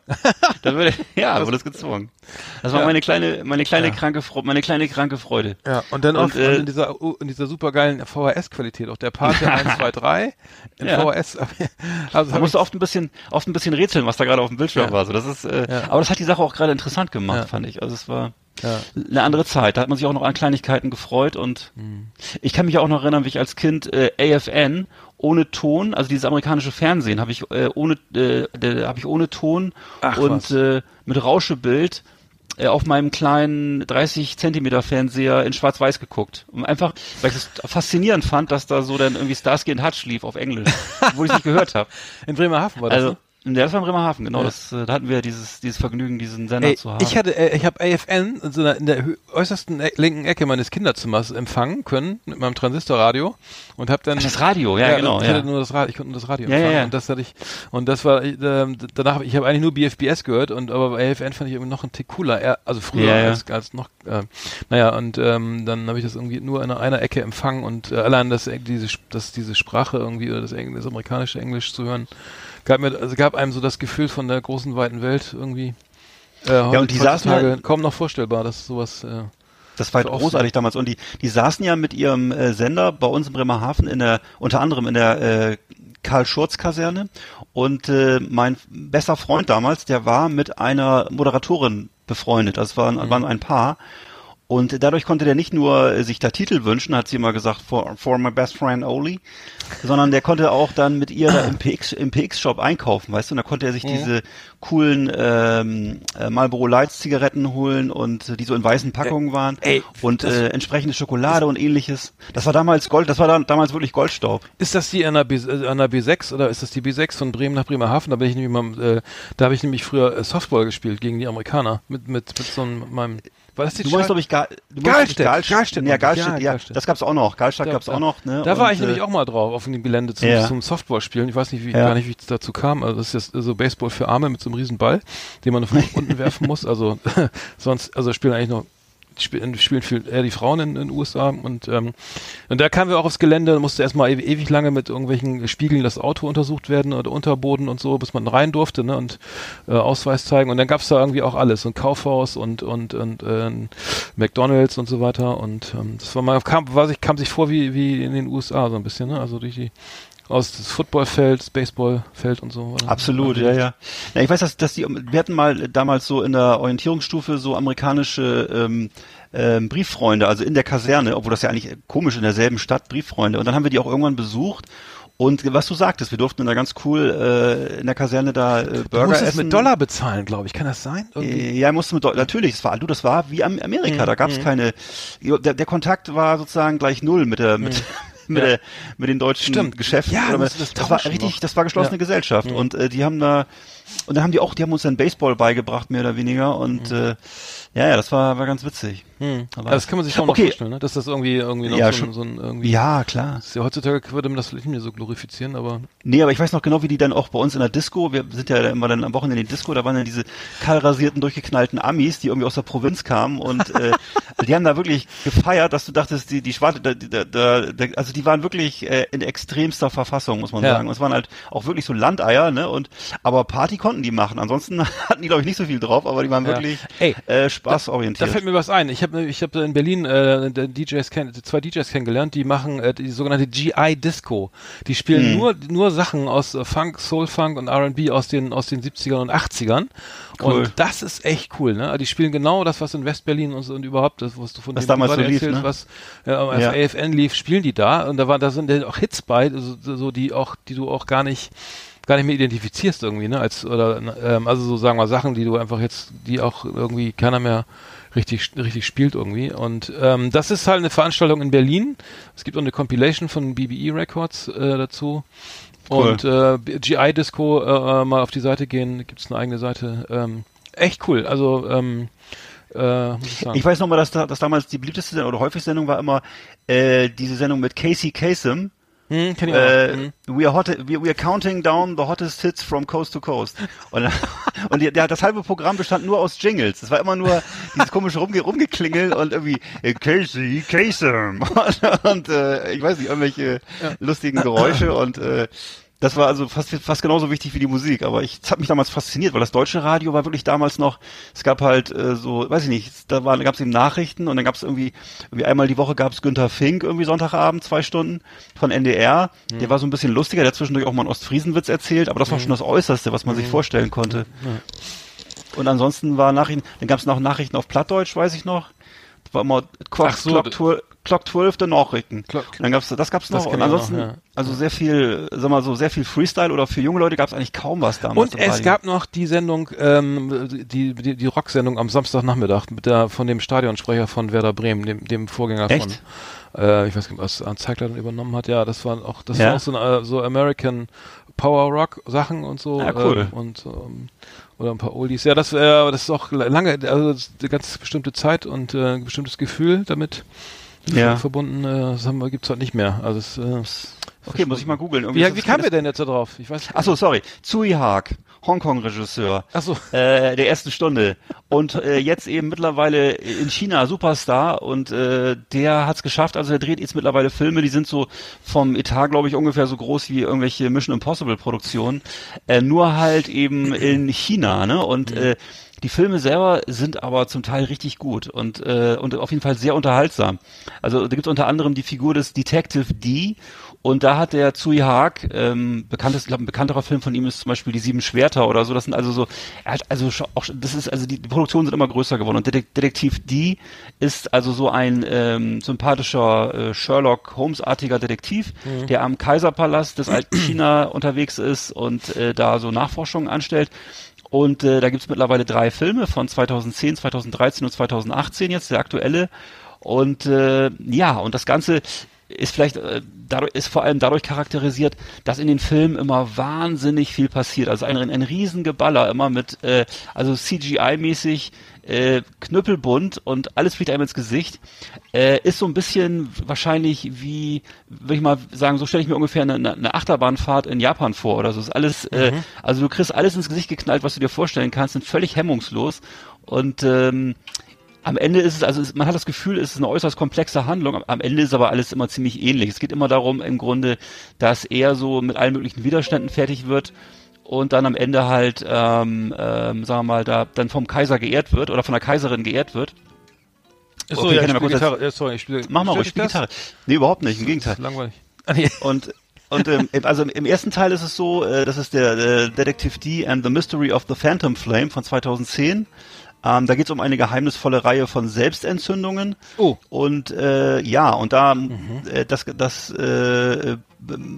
Da würde ja, wurde es gezwungen. Das war Ja. meine kleine meine kleine Ja. kranke Freude, meine kleine kranke Freude. Ja, und dann auch äh, in dieser in dieser supergeilen VHS-Qualität, auch der Pate 1, 2, 3 in Ja. VHS. [LAUGHS] Also Da musst du oft ein bisschen, oft ein bisschen rätseln, was da gerade auf dem Bildschirm war. So, das ist, äh, aber das hat die Sache auch gerade interessant gemacht, fand ich. Also es war ja. eine andere Zeit. Da hat man sich auch noch an Kleinigkeiten gefreut und Mhm. ich kann mich auch noch erinnern, wie ich als Kind äh, AFN ohne Ton, also dieses amerikanische Fernsehen, habe ich äh, ohne, äh, habe ich ohne Ton Ach, und äh, mit Rauschebild äh, auf meinem kleinen 30 Zentimeter Fernseher in Schwarz-Weiß geguckt. Und einfach, weil ich es faszinierend fand, dass da so dann irgendwie Starsky and Hutch lief auf Englisch, wo ich es nicht gehört habe. [LAUGHS] In Bremerhaven war das. Also, ne? Der ist in Bremerhaven, genau. Ja. Das, äh, da hatten wir dieses, dieses Vergnügen, diesen Sender Ey, zu haben. ich hatte, äh, ich habe AFN in, so einer, in der äußersten e linken Ecke meines Kinderzimmers empfangen können mit meinem Transistorradio und habe dann Ach, das Radio, ja, genau. Ich Ja. hatte nur das Radio, ich konnte nur das Radio Ja, ja, empfangen ja. und das hatte ich und das war ähm, danach hab ich habe eigentlich nur BFBS gehört und aber bei AFN fand ich irgendwie noch einen Tick cooler, also früher Ja, ja. als als noch äh, naja und ähm, dann habe ich das irgendwie nur in einer Ecke empfangen und äh, allein das diese das diese Sprache irgendwie oder das, Engl das amerikanische Englisch zu hören gab mir also gab einem so das Gefühl von der großen weiten Welt irgendwie Äh, und die saßen halt- kaum noch vorstellbar, dass sowas. Äh, Das war halt großartig damals. Und die, die saßen ja mit ihrem äh, Sender bei uns in Bremerhaven in der, unter anderem in der äh, Karl-Schurz-Kaserne. Und äh, mein bester Freund damals, der war mit einer Moderatorin befreundet. Das waren, waren ein Paar. Und dadurch konnte der nicht nur äh, sich da Titel wünschen, hat sie immer gesagt, for, for my best friend only, sondern der konnte auch dann mit ihr da im PX, im PX-Shop einkaufen, weißt du, und da konnte er sich diese coolen ähm, äh, Marlboro Lights Zigaretten holen und äh, die so in weißen Packungen waren ey, und das- äh, entsprechende Schokolade und ähnliches. Das war damals Gold, das war dann, damals wirklich Goldstaub. Ist das die an der, B, an der B6 oder ist das die B6 von Bremen nach Bremerhaven? Da bin ich nämlich mal, äh, da habe ich nämlich früher Softball gespielt gegen die Amerikaner mit mit mit so einem meinem war das die Du meinst, glaube ich, Ga du Galstedt, Galstedt, Galstedt, ja, Galstedt, ja, ja, Galstedt. das gab's auch noch. Galstadt Da- gab's da- auch noch, ne? Da war Und, ich nämlich äh, auch mal drauf auf dem Gelände zum, Ja. zum Softball spielen. Ich weiß nicht, wie Ja. gar nicht, wie es dazu kam. Also das ist jetzt so Baseball für Arme mit so einem riesen Ball, den man von [LAUGHS] unten werfen muss. Also [LAUGHS] sonst, also spielen eigentlich noch spielen, spielen viel eher die Frauen in den USA und ähm, und da kamen wir auch aufs Gelände, musste erstmal ew ewig lange mit irgendwelchen Spiegeln das Auto untersucht werden oder Unterboden und so, bis man rein durfte, ne, und äh, Ausweis zeigen. Und dann gab's da irgendwie auch alles, ein Kaufhaus und und und äh, McDonald's und so weiter. Und ähm, das war mal kam, war sich kam sich vor wie wie in den USA so ein bisschen, ne, also durch die aus das Footballfeld, das Baseballfeld und so. oder? Absolut, ja, ja. ja ich weiß, dass, dass die, wir hatten mal damals so in der Orientierungsstufe so amerikanische ähm, ähm, Brieffreunde, also in der Kaserne, obwohl das ja eigentlich komisch in derselben Stadt Brieffreunde. Und dann haben wir die auch irgendwann besucht. Und was du sagtest, wir durften da ganz cool äh, in der Kaserne da äh, Du Burger musstest essen. mit Dollar bezahlen, glaube ich. Kann das sein? Irgendwie? Äh, Ja, musste mit Deu- natürlich, das war du, das war wie am Amerika, da gab's keine der, der Kontakt war sozusagen gleich null mit der mit, mit, Ja. der, mit den deutschen Stimmt. Geschäften. Ja, musst das das war richtig, noch. das war geschlossene Ja. Gesellschaft und äh, die haben da und dann haben die auch, die haben uns dann Baseball beigebracht mehr oder weniger und äh, ja, ja, das war war ganz witzig. Hm. Aber- Also das kann man sich schon mal Okay. vorstellen, ne? dass das irgendwie irgendwie noch Ja, so, ein, so ein irgendwie. Ja, klar. Ja, heutzutage würde man das vielleicht nicht mehr so glorifizieren, aber Nee, aber ich weiß noch genau, wie die dann auch bei uns in der Disco, wir sind ja immer dann am Wochenende in die Disco, da waren dann diese kahlrasierten, durchgeknallten Amis, die irgendwie aus der Provinz kamen und äh, [LAUGHS] die haben da wirklich gefeiert, dass du dachtest, die, die Schwarte, da, da, da, also die waren wirklich äh, in extremster Verfassung, muss man Ja. sagen. Und es waren halt auch wirklich so Landeier, ne? Und aber Party konnten die machen. Ansonsten [LAUGHS] hatten die, glaube ich, nicht so viel drauf, aber die waren Ja. wirklich Ey, äh, Da spaßorientiert. fällt mir was ein. Ich habe ich hab in Berlin äh, DJs kenn, zwei DJs kennengelernt, die machen äh, die sogenannte GI Disco. Die spielen Mhm. nur nur Sachen aus äh, Funk, Soul Funk und R&B aus den aus den 70ern und 80ern. Cool. Und das ist echt cool, ne? Die spielen genau das, was in Westberlin und, und überhaupt das, was du von Was dem damals so lief, erzählst, ne? was äh, auf Ja. AFN lief, spielen die da und da war da sind auch Hits bei, so, so die auch die du auch gar nicht gar nicht mehr identifizierst irgendwie, ne? Als oder ähm, also so sagen wir Sachen, die du einfach jetzt, die auch irgendwie keiner mehr richtig richtig spielt irgendwie. Und ähm, das ist halt eine Veranstaltung in Berlin. Es gibt auch eine Compilation von BBE Records äh, dazu. Cool. Und äh, GI Disco äh, mal auf die Seite gehen, gibt es eine eigene Seite. Ähm, echt cool. Also ähm, äh, muss ich sagen. Ich weiß noch mal, dass, da, dass damals die beliebteste Sendung oder häufigste Sendung war immer äh, diese Sendung mit Casey Kasem. Hm, kenn ich. Äh, Hm. we, are hot, we, we are counting down the hottest hits from coast to coast. Und, [LAUGHS] und die, der, das halbe Programm bestand nur aus Jingles. Es war immer nur dieses komische Rumge Rumgeklingel und irgendwie äh, Casey Kasem. Und, [LAUGHS] und äh, ich weiß nicht, irgendwelche lustigen Geräusche und äh, das war also fast, fast genauso wichtig wie die Musik, aber ich, das hat mich damals fasziniert, weil das deutsche Radio war wirklich damals noch, es gab halt äh, so, weiß ich nicht, da gab es eben Nachrichten und dann gab es irgendwie, irgendwie einmal die Woche gab es Günther Fink, irgendwie Sonntagabend, zwei Stunden von NDR, der war so ein bisschen lustiger, der hat zwischendurch auch mal einen Ostfriesenwitz erzählt, aber das war schon das Äußerste, was man sich vorstellen konnte. Und ansonsten war Nachrichten, dann gab es noch Nachrichten auf Plattdeutsch, weiß ich noch, war immer Clock, so, Clock, das- 12, Clock 12 der Nachrichten. Clock- Und dann gab's das gab's Das noch kenn und ansonsten noch, ja. also sehr viel, sag mal so sehr viel Freestyle oder für junge Leute gab's eigentlich kaum was damals. Und es Radio. gab noch die Sendung, ähm, die, die, die Rocksendung am Samstagnachmittag mit der von dem Stadionsprecher von Werder Bremen, dem, dem Vorgänger Echt? von äh, ich weiß nicht, was Arndt Zeigler dann übernommen hat. Ja, das war auch, das Ja? war auch so, ein, äh, so American Power Rock Sachen und so. Ja, cool. ähm, und ähm, oder ein paar Oldies. Ja, das, äh, das ist auch lange, also eine ganz bestimmte Zeit und äh, ein bestimmtes Gefühl damit Ja. verbunden. Äh, das haben wir, gibt's halt nicht mehr. Also es, äh, Okay, muss ich mal googeln. Irgendwie Wie, wie kamen wir denn jetzt da drauf? Ich weiß. Ach so, sorry. Tsui Haag, Hongkong-Regisseur. So. Äh, der ersten Stunde. Und äh, jetzt eben mittlerweile in China Superstar und äh, der hat's geschafft. Also der dreht jetzt mittlerweile Filme, die sind so vom Etat, glaube ich, ungefähr so groß wie irgendwelche Mission Impossible Produktionen. Äh, nur halt eben in China, ne? Und äh, die Filme selber sind aber zum Teil richtig gut und, äh, und auf jeden Fall sehr unterhaltsam. Also da gibt's unter anderem die Figur des Detective D und da hat der Tsui Haag, ähm, bekanntes, ich glaube, ein bekannterer Film von ihm ist zum Beispiel Die Sieben Schwerter oder so. Das sind also so, er hat also auch, das ist also die, die Produktionen sind immer größer geworden. Und Detek- Detektiv D ist also so ein ähm, sympathischer äh, Sherlock Holmes-artiger Detektiv, der am Kaiserpalast des alten [CLEARS THROAT] China unterwegs ist und äh, da so Nachforschungen anstellt. Und äh, da gibt's mittlerweile drei Filme von 2010, 2013 und 2018 jetzt, der aktuelle. Und äh, ja, und das Ganze ist vielleicht äh, dadurch ist vor allem dadurch charakterisiert, dass in den Filmen immer wahnsinnig viel passiert. Also ein, ein Riesengeballer immer mit äh, also CGI-mäßig äh, knüppelbunt und alles fliegt einem ins Gesicht. Äh, ist so ein bisschen wahrscheinlich wie, würde ich mal sagen, so stelle ich mir ungefähr eine, eine Achterbahnfahrt in Japan vor oder so. Ist alles, äh, also du kriegst alles ins Gesicht geknallt, was du dir vorstellen kannst, sind völlig hemmungslos und ähm, am Ende ist es, also man hat das Gefühl, es ist eine äußerst komplexe Handlung. Am- Ende ist aber alles immer ziemlich ähnlich. Es geht immer darum, im Grunde, dass er so mit allen möglichen Widerständen fertig wird und dann am Ende halt, ähm, ähm, sagen wir mal, da dann vom Kaiser geehrt wird oder von der Kaiserin geehrt wird. Achso, Okay, ja, ich ich spiele Gitarre. Ja, sorry, ich spiele. Mach mal ruhig, dich spiel? Gitarre. Nee, überhaupt nicht, im Das Gegenteil. ist langweilig. [LAUGHS] Ah. Und und ähm, also im ersten Teil ist es so, äh, das ist der äh, Detective D and the Mystery of the Phantom Flame von 2010. Ähm, da geht es um eine geheimnisvolle Reihe von Selbstentzündungen. Oh. Und äh, ja, und da äh, das, das äh,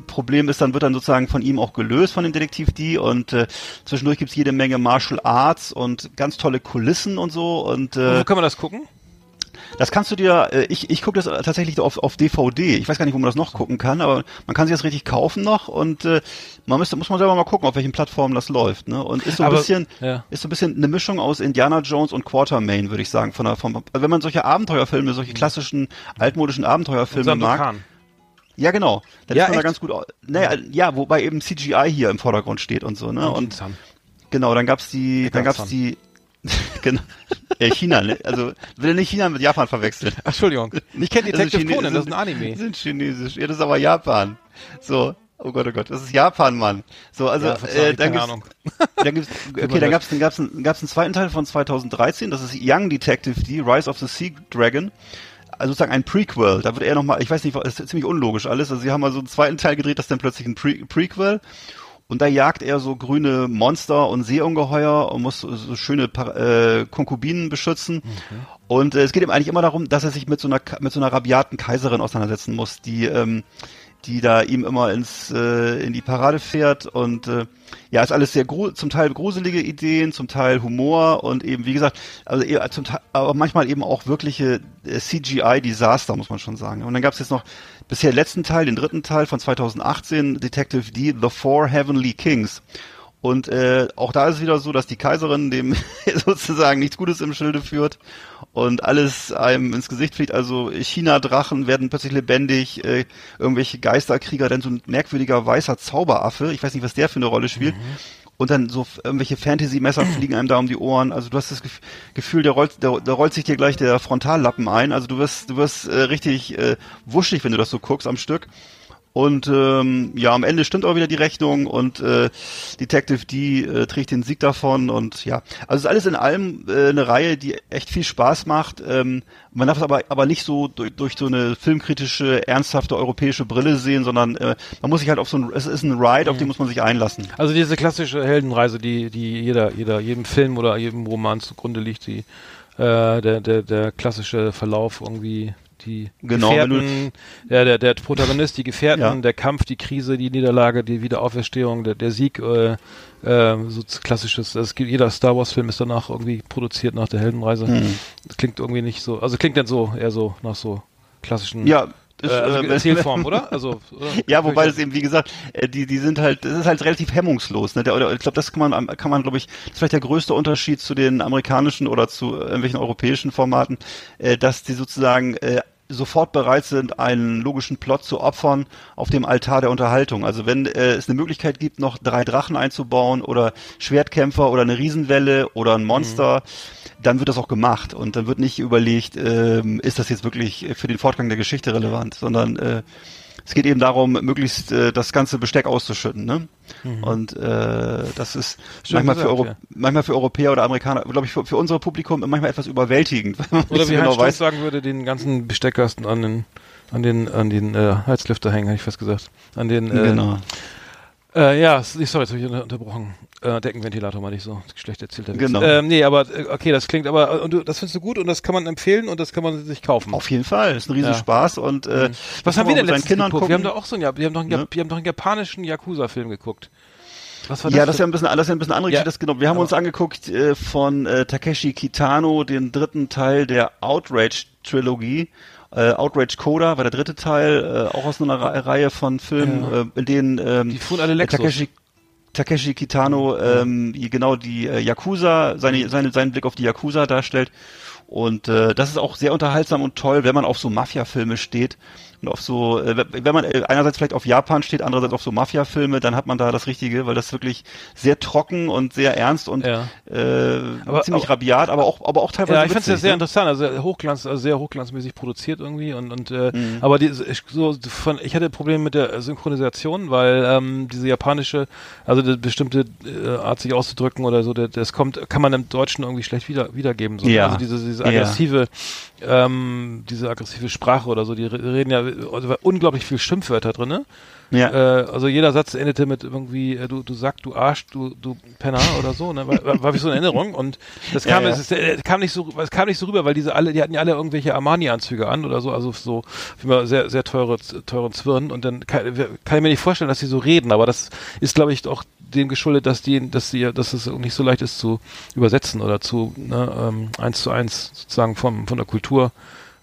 Problem ist, dann wird dann sozusagen von ihm auch gelöst von dem Detektiv D und äh, zwischendurch gibt's jede Menge Martial Arts und ganz tolle Kulissen und so und äh, Wo kann man das gucken? Das kannst du dir, äh, ich, ich gucke das tatsächlich auf, auf DVD. Ich weiß gar nicht, wo man das noch gucken kann, aber man kann sich das richtig kaufen noch und äh, man müsste, muss man selber mal gucken, auf welchen Plattformen das läuft. Ne? Und ist so ein Aber- bisschen, ja. ist so ein bisschen eine Mischung aus Indiana Jones und Quartermain, würde ich sagen. Von der, vom, also wenn man solche Abenteuerfilme, solche klassischen altmodischen Abenteuerfilme mag, Sandokan. ja genau, dann Ja, ist man da echt? ganz gut. Naja, ja, wobei eben CGI hier im Vordergrund steht und so. Ne? Und. Genau, dann gab's die, dann gab's die, [LAUGHS] genau, ja, China, ne? also will nicht China mit Japan verwechseln. Ach, Entschuldigung. Ich kenne [LAUGHS] Detective Chine- Conan, das ist ein Anime. Sind chinesisch. Ja, das ist aber Japan. So. Oh Gott, oh Gott, das ist Japan, Mann. So, also Ja, äh, dann keine gibt's, Ahnung. dann gibt's, [LAUGHS] okay, dann gab's, dann gab's, einen, gab's einen zweiten Teil von 2013. Das ist Young Detective D, Rise of the Sea Dragon. Also sozusagen ein Prequel. Da wird er nochmal, ich weiß nicht, das ist ziemlich unlogisch alles. Also sie haben also einen zweiten Teil gedreht, das ist dann plötzlich ein Pre Prequel. Und da jagt er so grüne Monster und Seeungeheuer und muss so, schöne äh, Konkubinen beschützen. Und äh, es geht ihm eigentlich immer darum, dass er sich mit so einer mit so einer rabiaten Kaiserin auseinandersetzen muss, die ähm, die da ihm immer ins äh, in die Parade fährt und äh, ja ist alles sehr zum Teil gruselige Ideen, zum Teil Humor und eben wie gesagt also eher zum Teil, aber manchmal eben auch wirkliche äh, CGI Desaster muss man schon sagen. Und dann gab es jetzt noch bisher letzten Teil, den dritten Teil von 2018 Detective D The Four Heavenly Kings. Und äh, auch da ist es wieder so, dass die Kaiserin dem [LAUGHS] sozusagen nichts Gutes im Schilde führt und alles einem ins Gesicht fliegt. Also China-Drachen werden plötzlich lebendig, äh, irgendwelche Geisterkrieger, dann so ein merkwürdiger weißer Zauberaffe, ich weiß nicht, was der für eine Rolle spielt. Und dann so irgendwelche Fantasy-Messer [CLEARS THROAT] fliegen einem da um die Ohren. Also du hast das Gef- Gefühl, der rollt, der, der rollt sich dir gleich der Frontallappen ein. Also du wirst, du wirst äh, richtig äh, wuschig, wenn du das so guckst am Stück. Und ähm, ja, am Ende stimmt auch wieder die Rechnung und äh, Detective D äh, trägt den Sieg davon und ja, also es ist alles in allem äh, eine Reihe, die echt viel Spaß macht. Ähm, man darf es aber aber nicht so durch, durch so eine filmkritische, ernsthafte europäische Brille sehen, sondern äh, man muss sich halt auf so ein, es ist ein Ride, auf den muss man sich einlassen. Also diese klassische Heldenreise, die, die jeder, jeder, jedem Film oder jedem Roman zugrunde liegt, die, äh, der, der, der klassische Verlauf irgendwie, die Genau, Gefährten, der, der, der Protagonist, die Gefährten, Ja. der Kampf, die Krise, die Niederlage, die Wiederauferstehung, der, der Sieg, äh, äh, so klassisches, es gibt, jeder Star Wars Film ist danach irgendwie produziert nach der Heldenreise. Hm. Das klingt irgendwie nicht so, also klingt dann so, eher so, nach so klassischen, Ja, äh, ist, also äh, Erzählform, [LAUGHS] oder? Also, oder? Ja, wobei das eben, wie gesagt, äh, die, die sind halt, das ist halt relativ hemmungslos. Ne? Der, ich glaube, das kann man, kann man, glaube ich, das ist vielleicht der größte Unterschied zu den amerikanischen oder zu irgendwelchen europäischen Formaten, äh, dass die sozusagen äh, sofort bereit sind, einen logischen Plot zu opfern auf dem Altar der Unterhaltung. Also wenn äh, es eine Möglichkeit gibt, noch drei Drachen einzubauen oder Schwertkämpfer oder eine Riesenwelle oder ein Monster, dann wird das auch gemacht und dann wird nicht überlegt, ähm, ist das jetzt wirklich für den Fortgang der Geschichte relevant, sondern äh, es geht eben darum, möglichst äh, das ganze Besteck auszuschütten. Ne? Und äh, das ist Schön manchmal, gesagt, für Euro ja. manchmal für Europäer oder Amerikaner, glaube ich, für, für unser Publikum manchmal etwas überwältigend. [LAUGHS] Oder wie Heinz genau weiß. sagen würde, den ganzen Besteckkasten an den an den an den äh, Heizlüfter hängen, hätte ich fast gesagt. An den äh, Genau. Äh, ja, sorry, jetzt habe ich unter- unterbrochen. Äh, Deckenventilator meine ich so. Schlecht erzählt. Witz. Genau. Ähm, nee, aber äh, okay, das klingt aber, und du, das findest du gut und das kann man empfehlen und das kann man sich kaufen. Auf jeden Fall, ist ein Riesenspaß und äh, Was das haben wir denn letztens Kindern geguckt? Wir haben gucken. doch auch so einen, Ja- wir haben doch einen, Ne? Ja- wir haben doch einen japanischen Yakuza-Film geguckt. Was war Ja, das? das ist ja ein bisschen, das ist ja ein bisschen andere Ja. Geschichte. Das, genau. Wir haben Aber- uns angeguckt äh, von äh, Takeshi Kitano, den dritten Teil der Outrage-Trilogie. Äh, Outrage Coda war der dritte Teil, äh, auch aus einer Re Reihe von Filmen, Ja. äh, in denen ähm, Die fuhren alle Lexus. Takeshi, Takeshi Kitano ähm, genau die äh, Yakuza, seine, seine, seinen Blick auf die Yakuza darstellt. Und äh, das ist auch sehr unterhaltsam und toll, wenn man auf so Mafia-Filme steht und auf so, äh, wenn man äh, einerseits vielleicht auf Japan steht, andererseits auf so Mafia-Filme, dann hat man da das Richtige, weil das wirklich sehr trocken und sehr ernst und Ja. äh, Aber- ziemlich aber- rabiat, aber auch, aber auch teilweise Ja, ich finde es ja sehr ne? interessant, also Hochglanz, also sehr hochglanzmäßig produziert irgendwie und und äh, Mhm. aber die, ich- so von ich hatte Probleme mit der Synchronisation, weil ähm, diese japanische, also die bestimmte äh, Art sich auszudrücken oder so, das kommt, kann man im Deutschen irgendwie schlecht wieder wiedergeben. So. Ja. Also diese diese Ja. aggressive, ähm, diese aggressive Sprache oder so, die re- reden ja also war unglaublich viel Schimpfwörter drin, ne? Ja. Äh, also jeder Satz endete mit irgendwie, äh, du, du sagst, du Arsch, du, du Penner oder so, ne? War, war, war wie so eine Erinnerung und das [LAUGHS] kam, Ja, ja. Es, ist, äh, kam nicht so, es kam nicht so rüber, weil diese alle, die hatten ja alle irgendwelche Armani-Anzüge an oder so, also so wie immer sehr, sehr teure, teuren Zwirn und dann kann, kann ich mir nicht vorstellen, dass sie so reden, aber das ist, glaube ich, auch dem geschuldet, dass die, dass die, dass es nicht so leicht ist zu übersetzen oder zu ne, ähm, eins zu eins sozusagen vom, von der Kultur,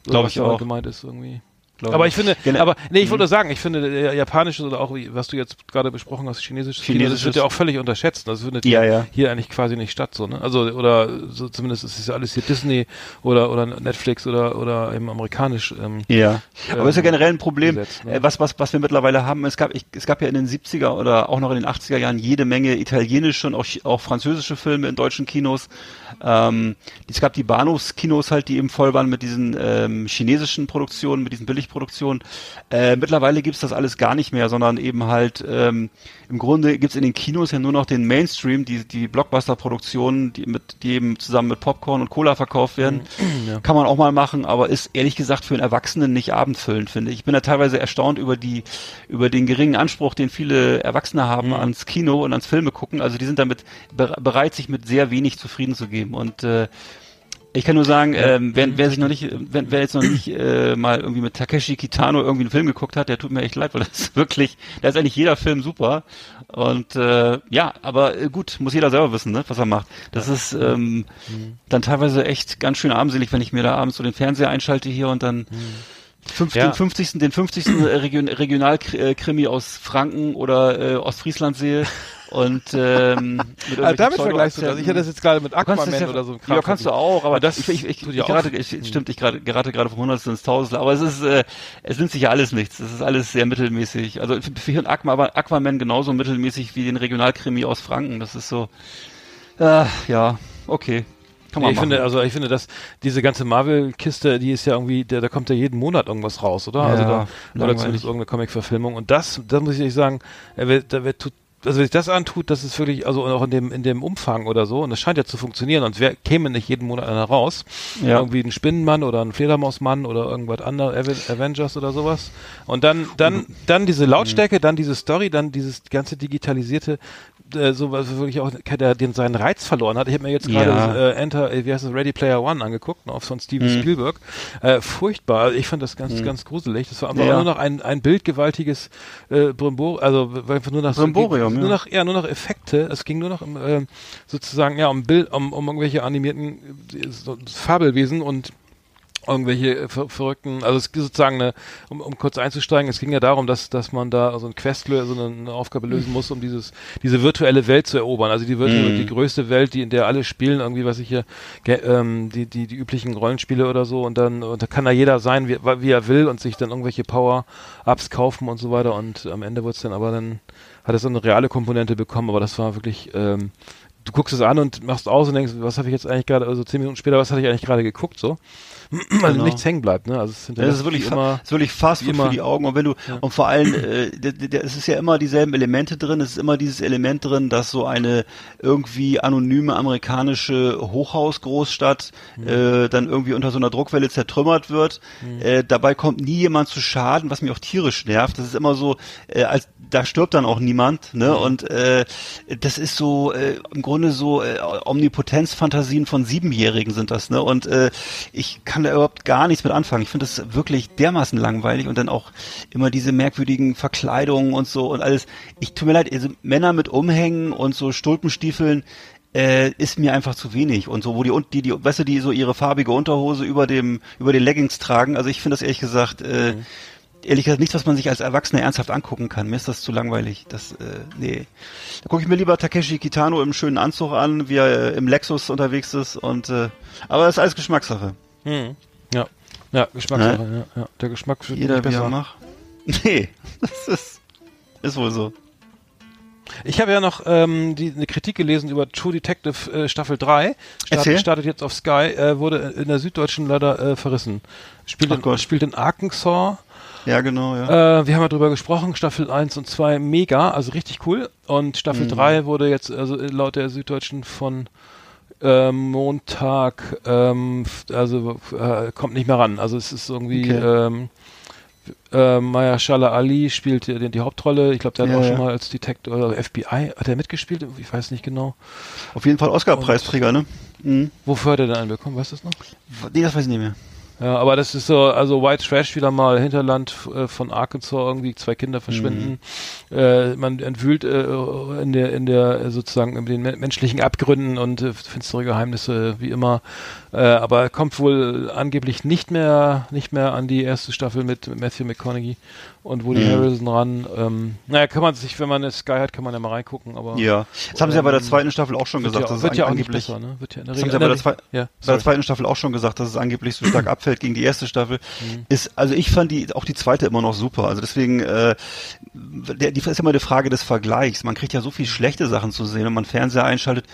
so Glaub was ich auch. gemeint ist irgendwie. Glaub Aber ich finde, Gene- aber nee, ich wollte sagen, ich finde der japanische oder auch was du jetzt gerade besprochen hast, chinesisches, Chinesisches- wird ja auch völlig unterschätzt. Das findet Ja, hier, ja. hier eigentlich quasi nicht statt, so ne? Also oder so zumindest ist es ja alles hier Disney oder oder Netflix oder oder eben amerikanisch. Ähm, Ja, aber ähm, ist ja generell ein Problem, gesetzt, ne? äh, was, was, was wir mittlerweile haben. Es gab, ich, es gab ja in den 70er oder auch noch in den 80er Jahren jede Menge italienische und auch, auch französische Filme in deutschen Kinos. Ähm, es gab die Bahnhofskinos halt, die eben voll waren mit diesen ähm, chinesischen Produktionen, mit diesen Billigproduktionen. Äh, mittlerweile gibt's das alles gar nicht mehr, sondern eben halt ähm, im Grunde gibt's in den Kinos ja nur noch den Mainstream, die, die Blockbuster-Produktionen, die mit, die eben zusammen mit Popcorn und Cola verkauft werden. ja. Kann man auch mal machen, aber ist ehrlich gesagt für einen Erwachsenen nicht abendfüllend, finde ich. Ich bin da teilweise erstaunt über die, über den geringen Anspruch, den viele Erwachsene haben ans Kino und ans Filme gucken. Also die sind damit be bereit, sich mit sehr wenig zufrieden zu geben. Und äh, ich kann nur sagen, ähm, wer, wer sich noch nicht, wer, wer jetzt noch nicht äh, mal irgendwie mit Takeshi Kitano irgendwie einen Film geguckt hat, der tut mir echt leid, weil das ist [LAUGHS] wirklich, da ist eigentlich jeder Film super. Und äh, ja, aber äh, gut, muss jeder selber wissen, ne, was er macht. Das ist ähm, dann teilweise echt ganz schön armselig, wenn ich mir da abends so den Fernseher einschalte hier und dann fünf, Ja. den 50. den 50. Region, Regionalkrimi aus Franken oder äh, Ostfriesland sehe [LAUGHS] und ähm, irgendwelchen damit vergleichst du das. Ich hätte das jetzt gerade mit Aquaman das ja, oder so ein Ja, kannst du auch, aber das ich, ich, ich, ich gerate, ich, stimmt, ich gerade, gerate gerade vom Hundertstel ins Tausendste, aber es ist, äh, es nimmt sich ja alles nichts. Es ist alles sehr mittelmäßig. Also für, hier ein Aqua, aber Aquaman genauso mittelmäßig wie den Regionalkrimi aus Franken. Das ist so, äh, ja, okay. Kann man Nee, ich machen. finde, also ich finde, dass diese ganze Marvel-Kiste, die ist ja irgendwie, da, da kommt ja jeden Monat irgendwas raus, oder? also Ja, da, oder zumindest irgendeine Comic-Verfilmung. Und das, da muss ich ehrlich sagen, er wird, da wird also wenn sich das antut, das ist wirklich, also auch in dem, in dem Umfang oder so, und das scheint ja zu funktionieren, sonst wär, käme nicht jeden Monat einer raus. Ja. Irgendwie ein Spinnenmann oder ein Fledermausmann oder irgendwas anderes, Aven- Avengers oder sowas. Und dann, dann, dann diese Lautstärke, dann diese Story, dann dieses ganze digitalisierte, äh, so was wirklich auch der den seinen Reiz verloren hat. Ich habe mir jetzt gerade Ja. äh, Enter, äh, wie heißt es, Ready Player One angeguckt, ne, von Steven Mhm. Spielberg. Äh, furchtbar. Also Ich fand das ganz, ganz gruselig. Das war einfach Ja. nur noch ein, ein bildgewaltiges äh, Brimbor, also einfach nur nach Brimborium, nur ja. nach, ja, nur noch Effekte. Es ging nur noch um, ähm, sozusagen, ja, um Bild, um, um irgendwelche animierten äh, so Fabelwesen und irgendwelche äh, ver verrückten, also es sozusagen eine, um, um kurz einzusteigen, es ging ja darum, dass dass man da so ein Quest, so eine, eine Aufgabe lösen muss, um dieses diese virtuelle Welt zu erobern. Also die virtuelle, die größte Welt, die in der alle spielen, irgendwie was ich hier, ähm, die die die üblichen Rollenspiele oder so und dann und da kann da jeder sein, wie, wie er will und sich dann irgendwelche Power-Ups kaufen und so weiter und am Ende wird's dann aber dann hat es eine reale Komponente bekommen, aber das war wirklich ähm, du guckst es an und machst aus und denkst, was habe ich jetzt eigentlich gerade, also zehn Minuten später, was hatte ich eigentlich gerade geguckt, so. Weil [CLEARS THROAT] Genau. nichts hängen bleibt, ne? Also es Ja, das ist wirklich, immer, ist wirklich Fast immer. für die Augen. Und wenn du, und vor allem, äh, es ist ja immer dieselben Elemente drin. Es ist immer dieses Element drin, dass so eine irgendwie anonyme amerikanische Hochhausgroßstadt Mhm. äh, dann irgendwie unter so einer Druckwelle zertrümmert wird. Äh, dabei kommt nie jemand zu Schaden, was mich auch tierisch nervt. Das ist immer so, äh, als da stirbt dann auch niemand, ne? Mhm. Und äh, das ist so äh, im Grunde so äh, Omnipotenzfantasien von Siebenjährigen sind das, ne? Und äh, ich kann da überhaupt gar nichts mit anfangen. Ich finde das wirklich dermaßen langweilig und dann auch immer diese merkwürdigen Verkleidungen und so und alles. Ich tut mir leid, also Männer mit Umhängen und so Stulpenstiefeln äh, ist mir einfach zu wenig und so, wo die und die, die, weißt du, die so ihre farbige Unterhose über dem, über den Leggings tragen. Also ich finde das ehrlich gesagt, äh, ehrlich gesagt nichts, was man sich als Erwachsener ernsthaft angucken kann. Mir ist das zu langweilig. Das, äh, nee. Da gucke ich mir lieber Takeshi Kitano im schönen Anzug an, wie er äh, im Lexus unterwegs ist und äh, aber das ist alles Geschmackssache. Hm. ja, ja, Geschmackssache, ja, ja, der Geschmack wird Jeder nicht wie er besser. macht. [LAUGHS] Nee, das ist, ist wohl so. Ich habe ja noch ähm, die, eine Kritik gelesen über True Detective äh, Staffel 3. Erzähl. Startet, startet jetzt auf Sky, äh, wurde in der Süddeutschen leider äh, verrissen. Spielt, Ach in, Gott. spielt in Arkansas. Ja, genau, ja. Äh, wir haben ja drüber gesprochen, Staffel 1 und 2 mega, also richtig cool. Und Staffel Mhm. 3 wurde jetzt, also äh, laut der Süddeutschen von ähm, Montag, ähm, also äh, kommt nicht mehr ran. Also es ist irgendwie, Okay. ähm, äh, Maya Shala Ali spielt die, die Hauptrolle. Ich glaube, der hat Ja, auch ja. schon mal als Detective oder FBI, hat er mitgespielt? Ich weiß nicht genau. Auf jeden Fall Oscar-Preisträger, ne? Mhm. Wofür hat er denn einen bekommen? Weißt du das noch? Nee, das weiß ich nicht mehr. Ja, aber das ist so, also White Trash wieder mal, Hinterland äh, von Arkansas, irgendwie zwei Kinder verschwinden. Äh, man entwühlt äh, in der, in der äh, sozusagen in den me- menschlichen Abgründen und äh, finstere Geheimnisse, wie immer. Äh, aber er kommt wohl angeblich nicht mehr, nicht mehr an die erste Staffel mit Matthew McConaughey und Woody Mhm. Harrelson ran. Ähm, naja, kann man sich, wenn man eine Sky hat, kann man ja mal reingucken, aber Ja. Das haben sie ja bei der Ähm, zweiten Staffel auch schon gesagt, ja, dass wird es ja angeblich besser, ne? Wird ja in der Das haben Regel. sie ja bei der, in zwei, ja, bei der sorry. zweiten Staffel auch schon gesagt, dass es angeblich so stark [CLEARS THROAT] abfällt gegen die erste Staffel. Mhm. Ist, also ich fand die, auch die zweite immer noch super. Also deswegen, äh, der, die ist immer eine Frage des Vergleichs. Man kriegt ja so viel schlechte Sachen zu sehen, wenn man Fernseher einschaltet.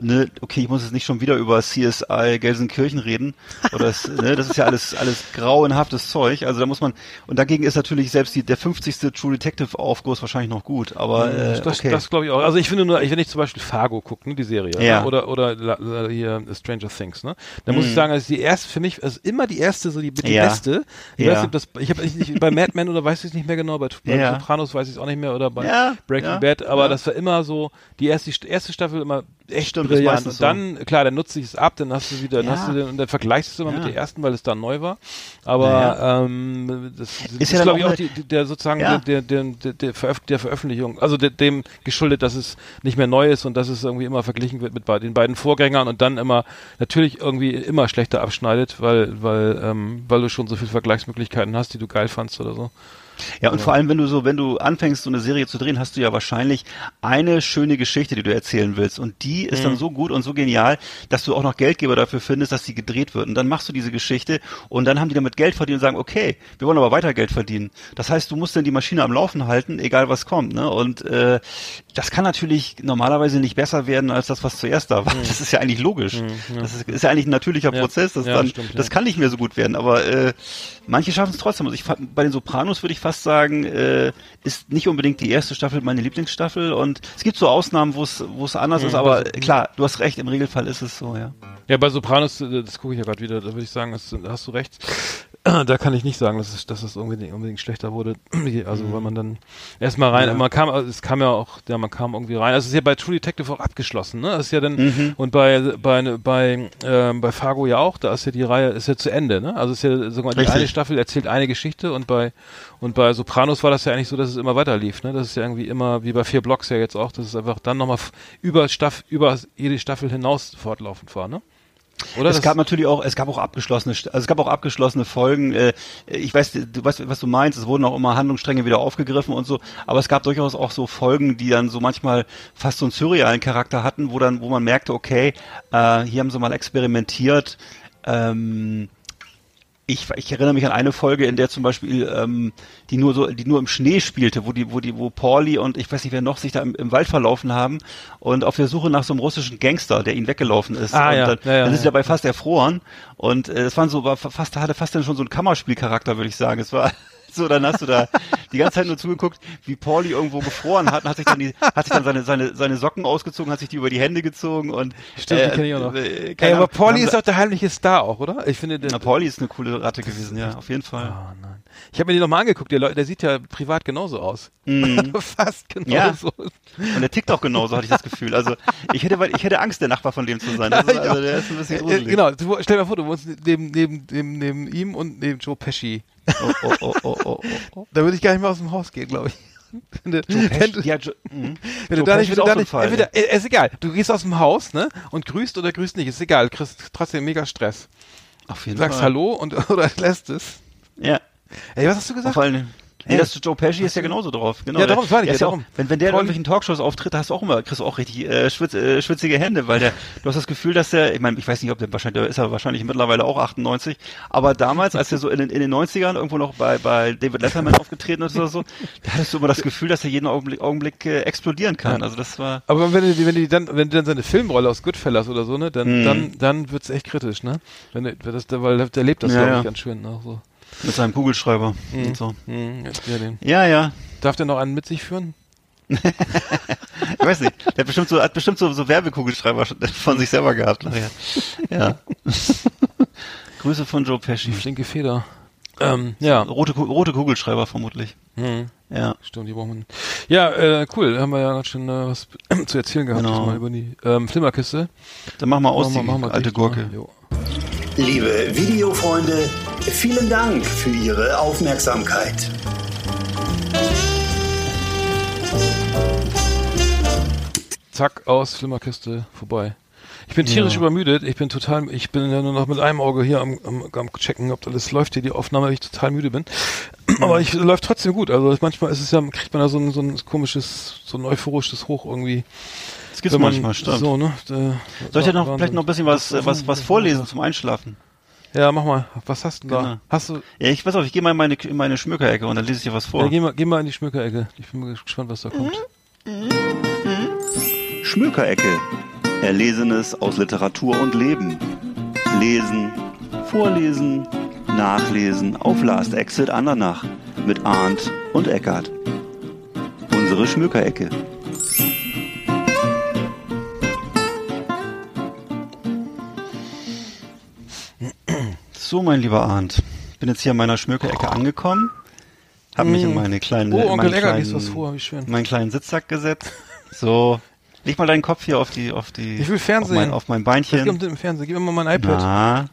Ne, okay, ich muss jetzt nicht schon wieder über CSI Gelsenkirchen reden. Oder es, ne, das ist ja alles, alles grauenhaftes Zeug. Also da muss man, und dagegen ist natürlich selbst die, der 50. True Detective Aufguss wahrscheinlich noch gut. Aber, äh, das, okay. das glaube ich auch. Also ich finde nur, wenn ich zum Beispiel Fargo gucke, ne, die Serie, Ja. ne, oder oder hier Stranger Things, ne, da muss Mhm. ich sagen, also die erste für mich, also immer die erste, so die, die Ja. beste. Ich Ja. weiß nicht, das, ich habe nicht bei Mad Men oder weiß ich es nicht mehr genau, bei, bei Ja. Sopranos weiß ich es auch nicht mehr oder bei Breaking Bad, aber das war immer so die erste erste Staffel immer echt Stimmt, brillant meistens und dann klar, dann nutze ich es ab, dann hast du wieder, dann Ja. hast du den, und dann vergleichst du es immer Ja. mit der ersten, weil es dann neu war. Aber Ja, ähm, das Ist ist, ja dann glaube ich auch die, der sozusagen der, der, der, der, Veröf der Veröffentlichung, also der, dem geschuldet, dass es nicht mehr neu ist und dass es irgendwie immer verglichen wird mit bei den beiden Vorgängern und dann immer natürlich irgendwie immer schlechter abschneidet, weil weil ähm, weil du schon so viele Vergleichsmöglichkeiten hast, die du geil fandst oder so. Ja, und vor allem, wenn du so, wenn du anfängst, so eine Serie zu drehen, hast du ja wahrscheinlich eine schöne Geschichte, die du erzählen willst. Und die ist dann so gut und so genial, dass du auch noch Geldgeber dafür findest, dass sie gedreht wird. Und dann machst du diese Geschichte und dann haben die damit Geld verdient und sagen, okay, wir wollen aber weiter Geld verdienen. Das heißt, du musst dann die Maschine am Laufen halten, egal was kommt. Ne? Und äh, das kann natürlich normalerweise nicht besser werden als das, was zuerst da war. Das ist ja eigentlich logisch. Das ist, ist ja eigentlich ein natürlicher Ja. Prozess. Das, Ja, dann, stimmt, das ja. kann nicht mehr so gut werden. Aber äh, manche schaffen es trotzdem. Also ich bei den Sopranos würde ich fast sagen, äh, ist nicht unbedingt die erste Staffel meine Lieblingsstaffel. Und es gibt so Ausnahmen, wo es wo es anders ist. Aber klar, du hast recht. Im Regelfall ist es so. Ja. Ja, bei Sopranos, äh, das gucke ich ja gerade wieder, da würde ich sagen, da hast du recht. [CLEARS THROAT] Da kann ich nicht sagen, dass es, dass es unbedingt, unbedingt schlechter wurde. [CLEARS THROAT] Also weil man dann erstmal rein, Ja. man kam, also es kam ja auch, ja, man kam irgendwie rein. Also es ist ja bei True Detective auch abgeschlossen, ne? Das ist ja dann Mhm. und bei bei bei ähm, bei Fargo ja auch, da ist ja die Reihe ist ja zu Ende, ne? Also es ist ja sogar die eine Staffel erzählt eine Geschichte und bei und bei Sopranos war das ja eigentlich so, dass es immer weiter lief, ne? Das ist ja irgendwie immer wie bei vier Blocks ja jetzt auch, dass es einfach dann nochmal über Staff über jede Staffel hinaus fortlaufend war, ne? Oder? es gab natürlich auch, es gab auch abgeschlossene, also es gab auch abgeschlossene Folgen. Äh, ich weiß, du weißt, was du meinst. Es wurden auch immer Handlungsstränge wieder aufgegriffen und so. Aber es gab durchaus auch so Folgen, die dann so manchmal fast so einen surrealen Charakter hatten, wo dann, wo man merkte, okay, äh, hier haben sie mal experimentiert. Ähm, ich, ich erinnere mich an eine Folge, in der zum Beispiel ähm, die nur so, die nur im Schnee spielte, wo die, wo die, wo Pauli und ich weiß nicht wer noch sich da im, im Wald verlaufen haben und auf der Suche nach so einem russischen Gangster, der ihnen weggelaufen ist. Ah, und ja. dann, Ja, ja, dann ist sie dabei fast erfroren und äh, es waren so, war fast, hatte fast dann schon so einen Kammerspielcharakter, würde ich sagen. Es war so, dann hast du da die ganze Zeit nur zugeguckt, wie Pauli irgendwo gefroren hat und hat sich dann die, hat sich dann seine, seine, seine Socken ausgezogen, hat sich die über die Hände gezogen und Stimmt, die kenn ich auch noch. Äh, Ey, aber Pauli ist doch der heimliche Star auch, oder? Ich finde, der, na, Pauli ist eine coole Ratte gewesen, ja, auf jeden Fall. Oh nein. Ich habe mir den nochmal angeguckt, der, der sieht ja privat genauso aus. [LAUGHS] Fast Mhm. Ja. genauso. Und der tickt auch genauso, hatte ich das Gefühl. Also ich hätte, weil ich hätte Angst, der Nachbar von dem zu sein. [LAUGHS] Das ist, also, der ist ein bisschen Äh, gruselig. genau, stell dir mal vor, du wohnst neben, neben, neben, neben ihm und neben Joe Pesci. Oh, oh, oh, oh, oh, oh. Da würde ich gar nicht mehr aus dem Haus gehen, glaube ich. [LAUGHS] Wenn du, wenn Ja, da nicht, wenn ist du auch da nicht, Fall, entweder, äh, ist egal, du gehst aus dem Haus, ne, und grüßt oder grüßt nicht, ist egal, du kriegst trotzdem mega Stress. Auf jeden Du sagst Fall. Hallo und, [LAUGHS] oder lässt es. Ja. Ey, was hast du Vor gesagt? allem, nee, das Joe Pesci ist ja genauso drauf. Genau. Ja, darum, war ich ja, ja auch, darum. wenn, wenn der in irgendwelchen Talkshows auftritt, hast du auch immer, kriegst du auch richtig äh, schwitz, äh, schwitzige Hände, weil der, du hast das Gefühl, dass der, ich meine, ich weiß nicht, ob der wahrscheinlich, der ist ja wahrscheinlich mittlerweile auch 98, aber damals, als er so in den, in den 90ern irgendwo noch bei, bei David Letterman aufgetreten ist oder so, da hattest du immer das Gefühl, dass er jeden Augenblick, Augenblick äh, explodieren kann. Also das war, Aber wenn du, wenn du dann, wenn du dann seine Filmrolle aus Goodfellas oder so, ne, dann, Mhm. dann, dann wird's echt kritisch, ne? Wenn du, wenn das, weil der lebt das, Ja, glaube ich, ja. ganz schön auch so. Mit seinem Kugelschreiber und so. Mhm, ja, den. Ja, ja. Darf der noch einen mit sich führen? [LAUGHS] Ich weiß nicht. Der hat bestimmt so, hat bestimmt so, so Werbekugelschreiber von sich selber gehabt nachher. Ja. [LAUGHS] Grüße von Joe Pesci. Flinke Feder. Ähm, ja. Rote, rote Kugelschreiber vermutlich. Mhm. Ja. Stimmt, die brauchen wir. Ja, äh, cool. Haben wir ja schon äh, was [CLEARS THROAT] zu erzählen gehabt, Genau. diesmal über die ähm, Flimmerkiste. Dann mach mal aus, Machen wir- die machen wir alte dicht, Gurke. ne? Liebe Videofreunde, vielen Dank für Ihre Aufmerksamkeit. Zack, aus, Flimmerkiste, vorbei. Ich bin tierisch Ja. übermüdet. Ich bin total, ich bin ja nur noch mit einem Auge hier am, am, am checken, ob alles läuft hier, die Aufnahme, weil ich total müde bin. Aber ich läuft trotzdem gut. Also manchmal ist es ja, kriegt man da so ein, so ein komisches, so ein euphorisches Hoch irgendwie. Das gibt's man manchmal, stimmt. So, ne? Äh, Soll ich dir noch, Wahnsinn. vielleicht noch ein bisschen was, was, was vorlesen zum Einschlafen? Ja, mach mal. Was hast du denn Genau. da? Hast du, Ja, ich weiß auch, ich gehe mal in meine, in meine Schmückerecke und dann lese ich dir was vor. ja, geh mal, geh mal in die Schmückerecke. Ich bin mal gespannt, was da kommt. Schmökerecke. Erlesenes aus Literatur und Leben. Lesen, vorlesen, nachlesen auf Last Exit Andernach mit Arndt und Eckart. Unsere Schmökerecke. So, mein lieber Arndt. Ich bin jetzt hier an meiner Schmökerecke angekommen. Hab mich in meine kleine, Oh, Onkel meinen kleinen, was vor, wie schön. meinen kleinen Sitzsack gesetzt. [LAUGHS] So. Leg mal deinen Kopf hier auf die, auf die, Ich will Fernsehen. auf mein, auf mein Was Beinchen. denn im Fernsehen? Gib mir mal mein iPad. Na,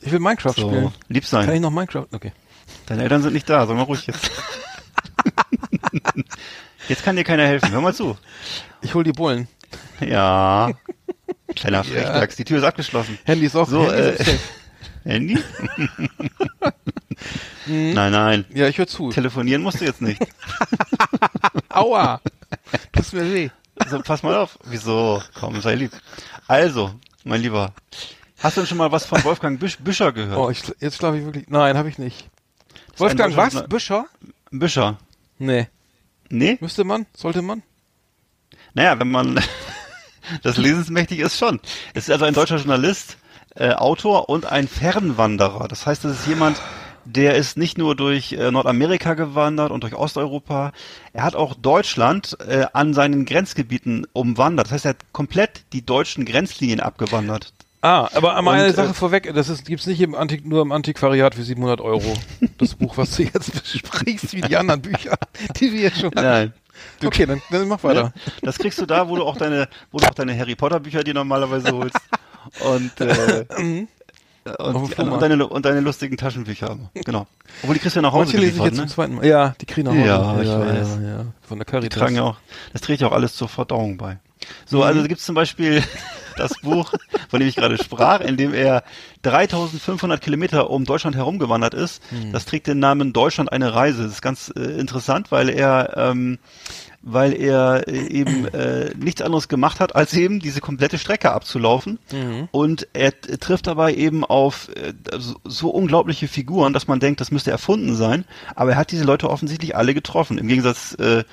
Ich will Minecraft so. spielen. Lieb Kann ich sein. noch Minecraft? Okay. Deine Eltern sind nicht da, sag mal ruhig jetzt. [LAUGHS] jetzt kann dir keiner helfen. Hör mal zu. Ich hol die Bullen. Ja. [LAUGHS] Kleiner Frechdachs, die Tür ist abgeschlossen. Handy ist auch So, Handy äh, ist safe. Handy? nein, nein. Ja, ich höre zu. Telefonieren musst du jetzt nicht. [LAUGHS] Aua! Tut mir weh. So, pass mal auf. Wieso? Komm, sei lieb. Also, mein Lieber. Hast du denn schon mal was von Wolfgang Büsch, Büscher gehört? Oh, ich, jetzt schlafe ich wirklich. Nein, habe ich nicht. Wolfgang, was? Büscher? Büscher. Nee. Nee? Müsste man? Sollte man? Naja, wenn man [LAUGHS] das lesensmächtig ist schon. Es ist also ein deutscher Journalist, äh, Autor und ein Fernwanderer. Das heißt, es ist jemand, der ist nicht nur durch äh, Nordamerika gewandert und durch Osteuropa, er hat auch Deutschland äh, an seinen Grenzgebieten umwandert. Das heißt, er hat komplett die deutschen Grenzlinien abgewandert. Ah, aber einmal Und, eine äh, Sache vorweg, das ist, gibt's nicht im Antik, nur im Antiquariat für 700 Euro. Das Buch, was du jetzt [LAUGHS] besprichst, wie die anderen Bücher, die wir jetzt schon hatten. Nein. Okay, dann, dann mach weiter. Das kriegst du da, wo du auch deine, wo du auch deine Harry Potter Bücher dir normalerweise holst. Und, äh, [LAUGHS] und, die, und, deine, und deine lustigen Taschenbücher. Genau. Obwohl die kriegst du ja nach Hause Manche lese ich jetzt ne? zum zweiten Mal. Ja, die kriegen nach Hause. Ja, ich ja, weiß. ja, ja. Von der Die Caritas. tragen ja auch, das trägt ja auch alles zur Verdauung bei. So, also da gibt's zum Beispiel, [LAUGHS] das Buch, von dem ich gerade sprach, in dem er 3500 Kilometer um Deutschland herumgewandert ist. Das trägt den Namen Deutschland eine Reise. Das ist ganz äh, interessant, weil er ähm, weil er äh, eben äh, nichts anderes gemacht hat, als eben diese komplette Strecke abzulaufen. Und er trifft dabei eben auf äh, so, so unglaubliche Figuren, dass man denkt, das müsste erfunden sein. Aber er hat diese Leute offensichtlich alle getroffen. Im Gegensatz äh,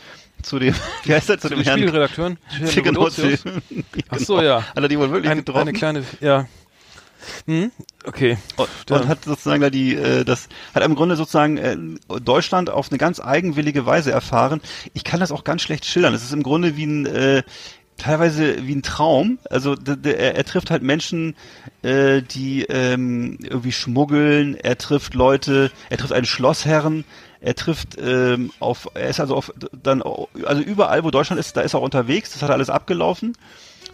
zu dem, [LAUGHS] wie heißt er, zu, Zu dem den Spielredakteuren. Genau, dem- Ach so, ja. Hat er die wohl wirklich Ein, getroffen? eine kleine, ja. Hm? Okay. und, und hat sozusagen da die, äh, das hat im Grunde sozusagen äh, Deutschland auf eine ganz eigenwillige Weise erfahren. Ich kann das auch ganz schlecht schildern. Es ist im Grunde wie ein äh, teilweise wie ein Traum. Also er, er trifft halt Menschen, äh, die ähm, irgendwie schmuggeln. Er trifft Leute. Er trifft einen Schlossherren. Er trifft ähm, auf, er ist also auf dann also überall, wo Deutschland ist, da ist er unterwegs. Das hat er alles abgelaufen.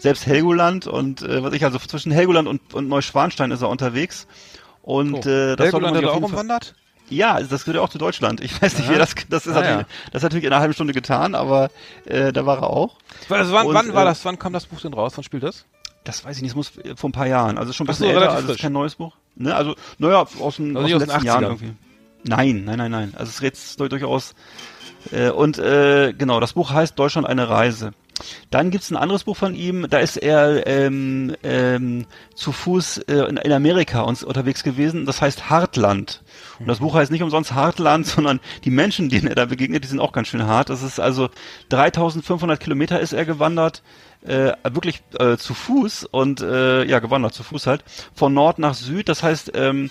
Selbst Helgoland und äh, was ich also zwischen Helgoland und, und Neuschwanstein ist er unterwegs. Und äh, das Helgoland hat er auch umwandert? ja, das gehört ja auch zu Deutschland. Ich weiß nicht, Aha. wie das, das ist, Ah, natürlich, ja. das ist natürlich in einer halben Stunde getan, aber äh, da war er auch. Also wann, Und, wann war äh, das, wann kam das Buch denn raus? Wann spielt das? Das weiß ich nicht, es muss vor ein paar Jahren, also schon ein Ach so, bisschen älter, also es ist frisch. kein neues Buch. Ne? Also, naja, aus, dem, Also aus den den letzten Jahren 80ern. irgendwie. Nein, nein, nein, nein. Also es redet durch- durchaus. Äh, und äh, genau, das Buch heißt Deutschland eine Reise. Dann gibt's ein anderes Buch von ihm, da ist er ähm, ähm, zu Fuß äh, in, in Amerika uns unterwegs gewesen, das heißt Hartland. Und das Buch heißt nicht umsonst Hartland, [LAUGHS] sondern die Menschen, denen er da begegnet, die sind auch ganz schön hart. Das ist also 3500 Kilometer ist er gewandert, äh, wirklich äh, zu Fuß und äh, ja, gewandert zu Fuß halt, von Nord nach Süd, das heißt, ähm,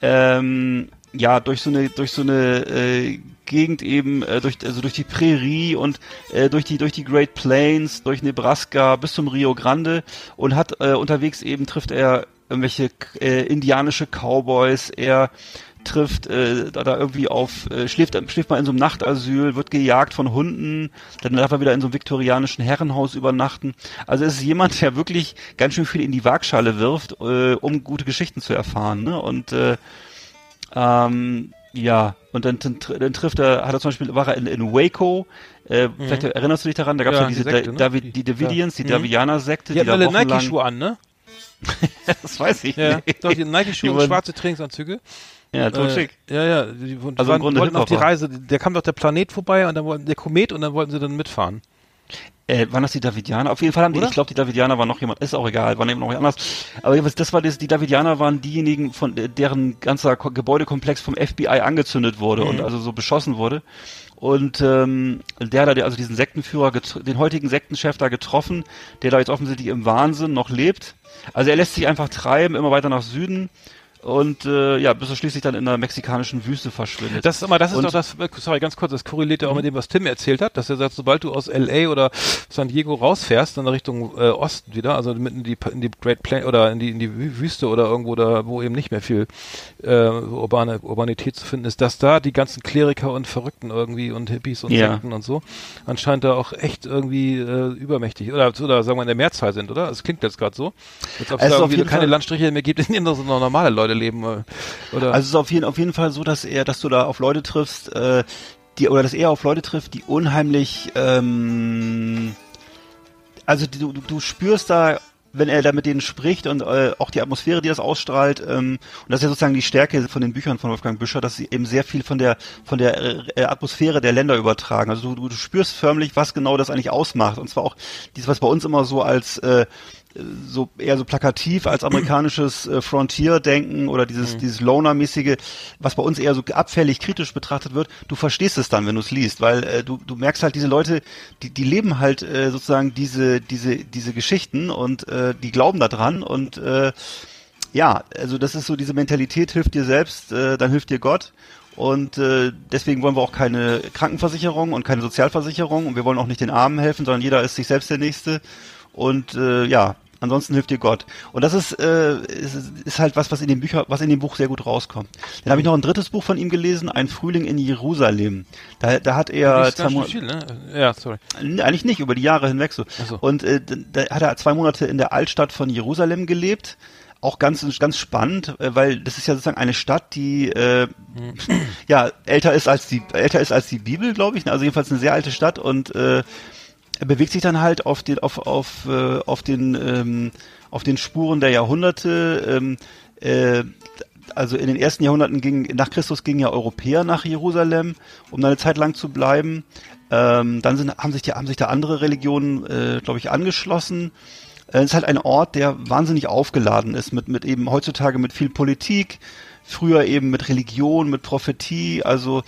ähm, ja, durch so eine, durch so eine äh, Gegend eben, äh, durch, also durch die Prärie und äh, durch die, durch die Great Plains, durch Nebraska bis zum Rio Grande und hat äh, unterwegs eben trifft er irgendwelche äh, indianische Cowboys, er trifft äh, da, da irgendwie auf, äh, schläft, schläft mal in so einem Nachtasyl, wird gejagt von Hunden, dann darf er wieder in so einem viktorianischen Herrenhaus übernachten. Also es ist jemand, der wirklich ganz schön viel in die Waagschale wirft, äh, um gute Geschichten zu erfahren. Ne? Und äh, ähm, ja, und dann, dann, dann trifft er, hat er zum Beispiel, war er in, in Waco, äh, vielleicht erinnerst du dich daran, da gab es Mhm. Ja, ja, diese die Sekte, Da- ne? David, Die- die Davidians, die ja. Mhm. Davidianer-Sekte, Die hatten da alle Nike-Schuhe an, ne? [LAUGHS] Das weiß ich Ja, nicht. doch, die Nike-Schuhe Die und schwarze Trainingsanzüge. Ja, tot Äh, schick. Ja, ja, die, die Also im waren, Grunde wollten auf die. Reise, da kam doch der Planet vorbei und dann wollten, der Komet und dann wollten sie dann mitfahren. Äh, waren das die Davidianer? Auf jeden Fall haben die, Oder? ich glaube, die Davidianer waren noch jemand, ist auch egal, waren eben noch anders. Aber das war das, die Davidianer waren diejenigen, von äh, deren ganzer Ko- Gebäudekomplex vom FBI angezündet wurde Mhm. und also so beschossen wurde. Und ähm, der da, also diesen Sektenführer, den heutigen Sektenchef da getroffen, der da jetzt offensichtlich im Wahnsinn noch lebt. Also er lässt sich einfach treiben, immer weiter nach Süden und äh, ja, bis er schließlich dann in der mexikanischen Wüste verschwindet. Das, aber das ist Und- doch das, sorry, ganz kurz, das korreliert ja auch mit dem, was Tim erzählt hat, dass er sagt, sobald du aus LA oder San Diego rausfährst, dann Richtung äh, Osten wieder, also mitten in die, in die Great Plain oder in die, in die Wü- Wüste oder irgendwo da, wo eben nicht mehr viel äh, urbane Urbanität zu finden ist, dass da die ganzen Kleriker und Verrückten irgendwie und Hippies und Ja. Sekten und so anscheinend da auch echt irgendwie äh, übermächtig oder, oder sagen wir in der Mehrzahl sind, oder? Es klingt jetzt gerade so. Als ob es da irgendwie keine Fall- Landstriche mehr gibt, in denen so noch normale Leute leben. äh, Oder? Also es ist auf jeden, auf jeden Fall so, dass er, dass du da auf Leute triffst, äh, die oder dass er auf Leute trifft, die unheimlich, ähm, also die, du, du- spürst da, wenn er da mit denen spricht und äh, auch die Atmosphäre, die das ausstrahlt, ähm, und das ist ja sozusagen die Stärke von den Büchern von Wolfgang Büscher, dass sie eben sehr viel von der von der äh, Atmosphäre der Länder übertragen. Also du, du, du spürst förmlich, was genau das eigentlich ausmacht. Und zwar auch dieses, was bei uns immer so als äh, so eher so plakativ als amerikanisches äh, Frontier-Denken oder dieses dieses Loner-mäßige, was bei uns eher so abfällig kritisch betrachtet wird. Du verstehst es dann, wenn du es liest, weil äh, du du merkst halt diese Leute, die die leben halt äh, sozusagen diese diese diese Geschichten und äh, die glauben da dran und äh, ja, also das ist so diese Mentalität, hilft dir selbst, äh, dann hilft dir Gott. Und äh, deswegen wollen wir auch keine Krankenversicherung und keine Sozialversicherung und wir wollen auch nicht den Armen helfen, sondern jeder ist sich selbst der Nächste. Und äh, ja, ansonsten hilft dir Gott. Und das ist, äh, ist, ist halt was, was in dem Bücher, was in dem Buch sehr gut rauskommt. Dann habe ich noch ein drittes Buch von ihm gelesen, Ein Frühling in Jerusalem. Da, da hat er zwei Monate. viel, ne? Ja, sorry. Eigentlich nicht, über die Jahre hinweg so. So. Und äh, da hat er zwei Monate in der Altstadt von Jerusalem gelebt. Auch ganz, ganz spannend, äh, weil das ist ja sozusagen eine Stadt, die äh, [CLEARS THROAT] ja älter ist als die älter ist als die Bibel, glaube ich. Also jedenfalls eine sehr alte Stadt und äh, er bewegt sich dann halt auf den, auf, auf, äh, auf den, ähm, auf den Spuren der Jahrhunderte. Ähm, äh, also in den ersten Jahrhunderten ging, nach Christus gingen ja Europäer nach Jerusalem, um eine Zeit lang zu bleiben. Ähm, dann sind, haben sich die, haben sich da andere Religionen, äh, glaube ich, angeschlossen. Äh, Es ist halt ein Ort, der wahnsinnig aufgeladen ist mit, mit eben heutzutage mit viel Politik, früher eben mit Religion, mit Prophetie, also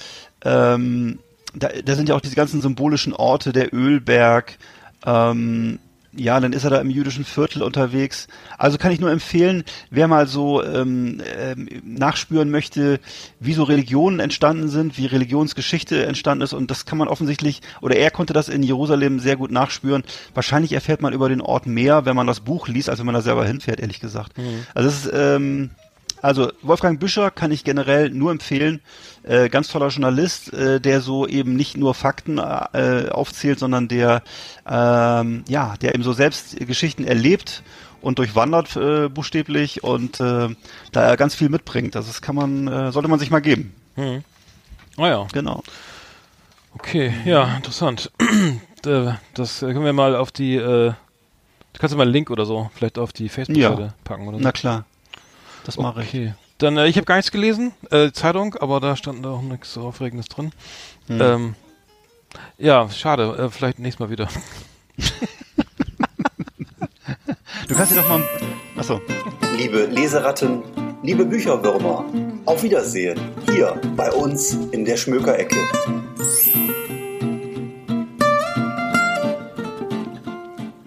ähm, da, da sind ja auch diese ganzen symbolischen Orte, der Ölberg, ähm, ja, dann ist er da im jüdischen Viertel unterwegs. Also kann ich nur empfehlen, wer mal so ähm, ähm, nachspüren möchte, wie so Religionen entstanden sind, wie Religionsgeschichte entstanden ist. Und das kann man offensichtlich, oder er konnte das in Jerusalem sehr gut nachspüren. Wahrscheinlich erfährt man über den Ort mehr, wenn man das Buch liest, als wenn man da selber hinfährt, ehrlich gesagt. Also es ist, ähm, also Wolfgang Büscher kann ich generell nur empfehlen. Äh, ganz toller Journalist, äh, der so eben nicht nur Fakten äh, aufzählt, sondern der ähm, ja, der eben so selbst Geschichten erlebt und durchwandert äh, buchstäblich und äh, da er ganz viel mitbringt. Also das kann man, äh, sollte man sich mal geben. Ah ja, Genau. okay, ja, interessant. [CLEARS THROAT] Äh, das können wir mal auf die, äh, kannst du mal einen Link oder so vielleicht auf die Facebook-Seite Ja. packen oder so. Na klar. Das mache ich. Dann, äh, ich habe gar nichts gelesen, äh, Zeitung, aber da stand auch nichts so Aufregendes drin. Ähm, ja, schade, äh, vielleicht nächstes Mal wieder. Du kannst dir doch mal. Achso. Liebe Leseratten, liebe Bücherwürmer, auf Wiedersehen hier bei uns in der Schmökerecke.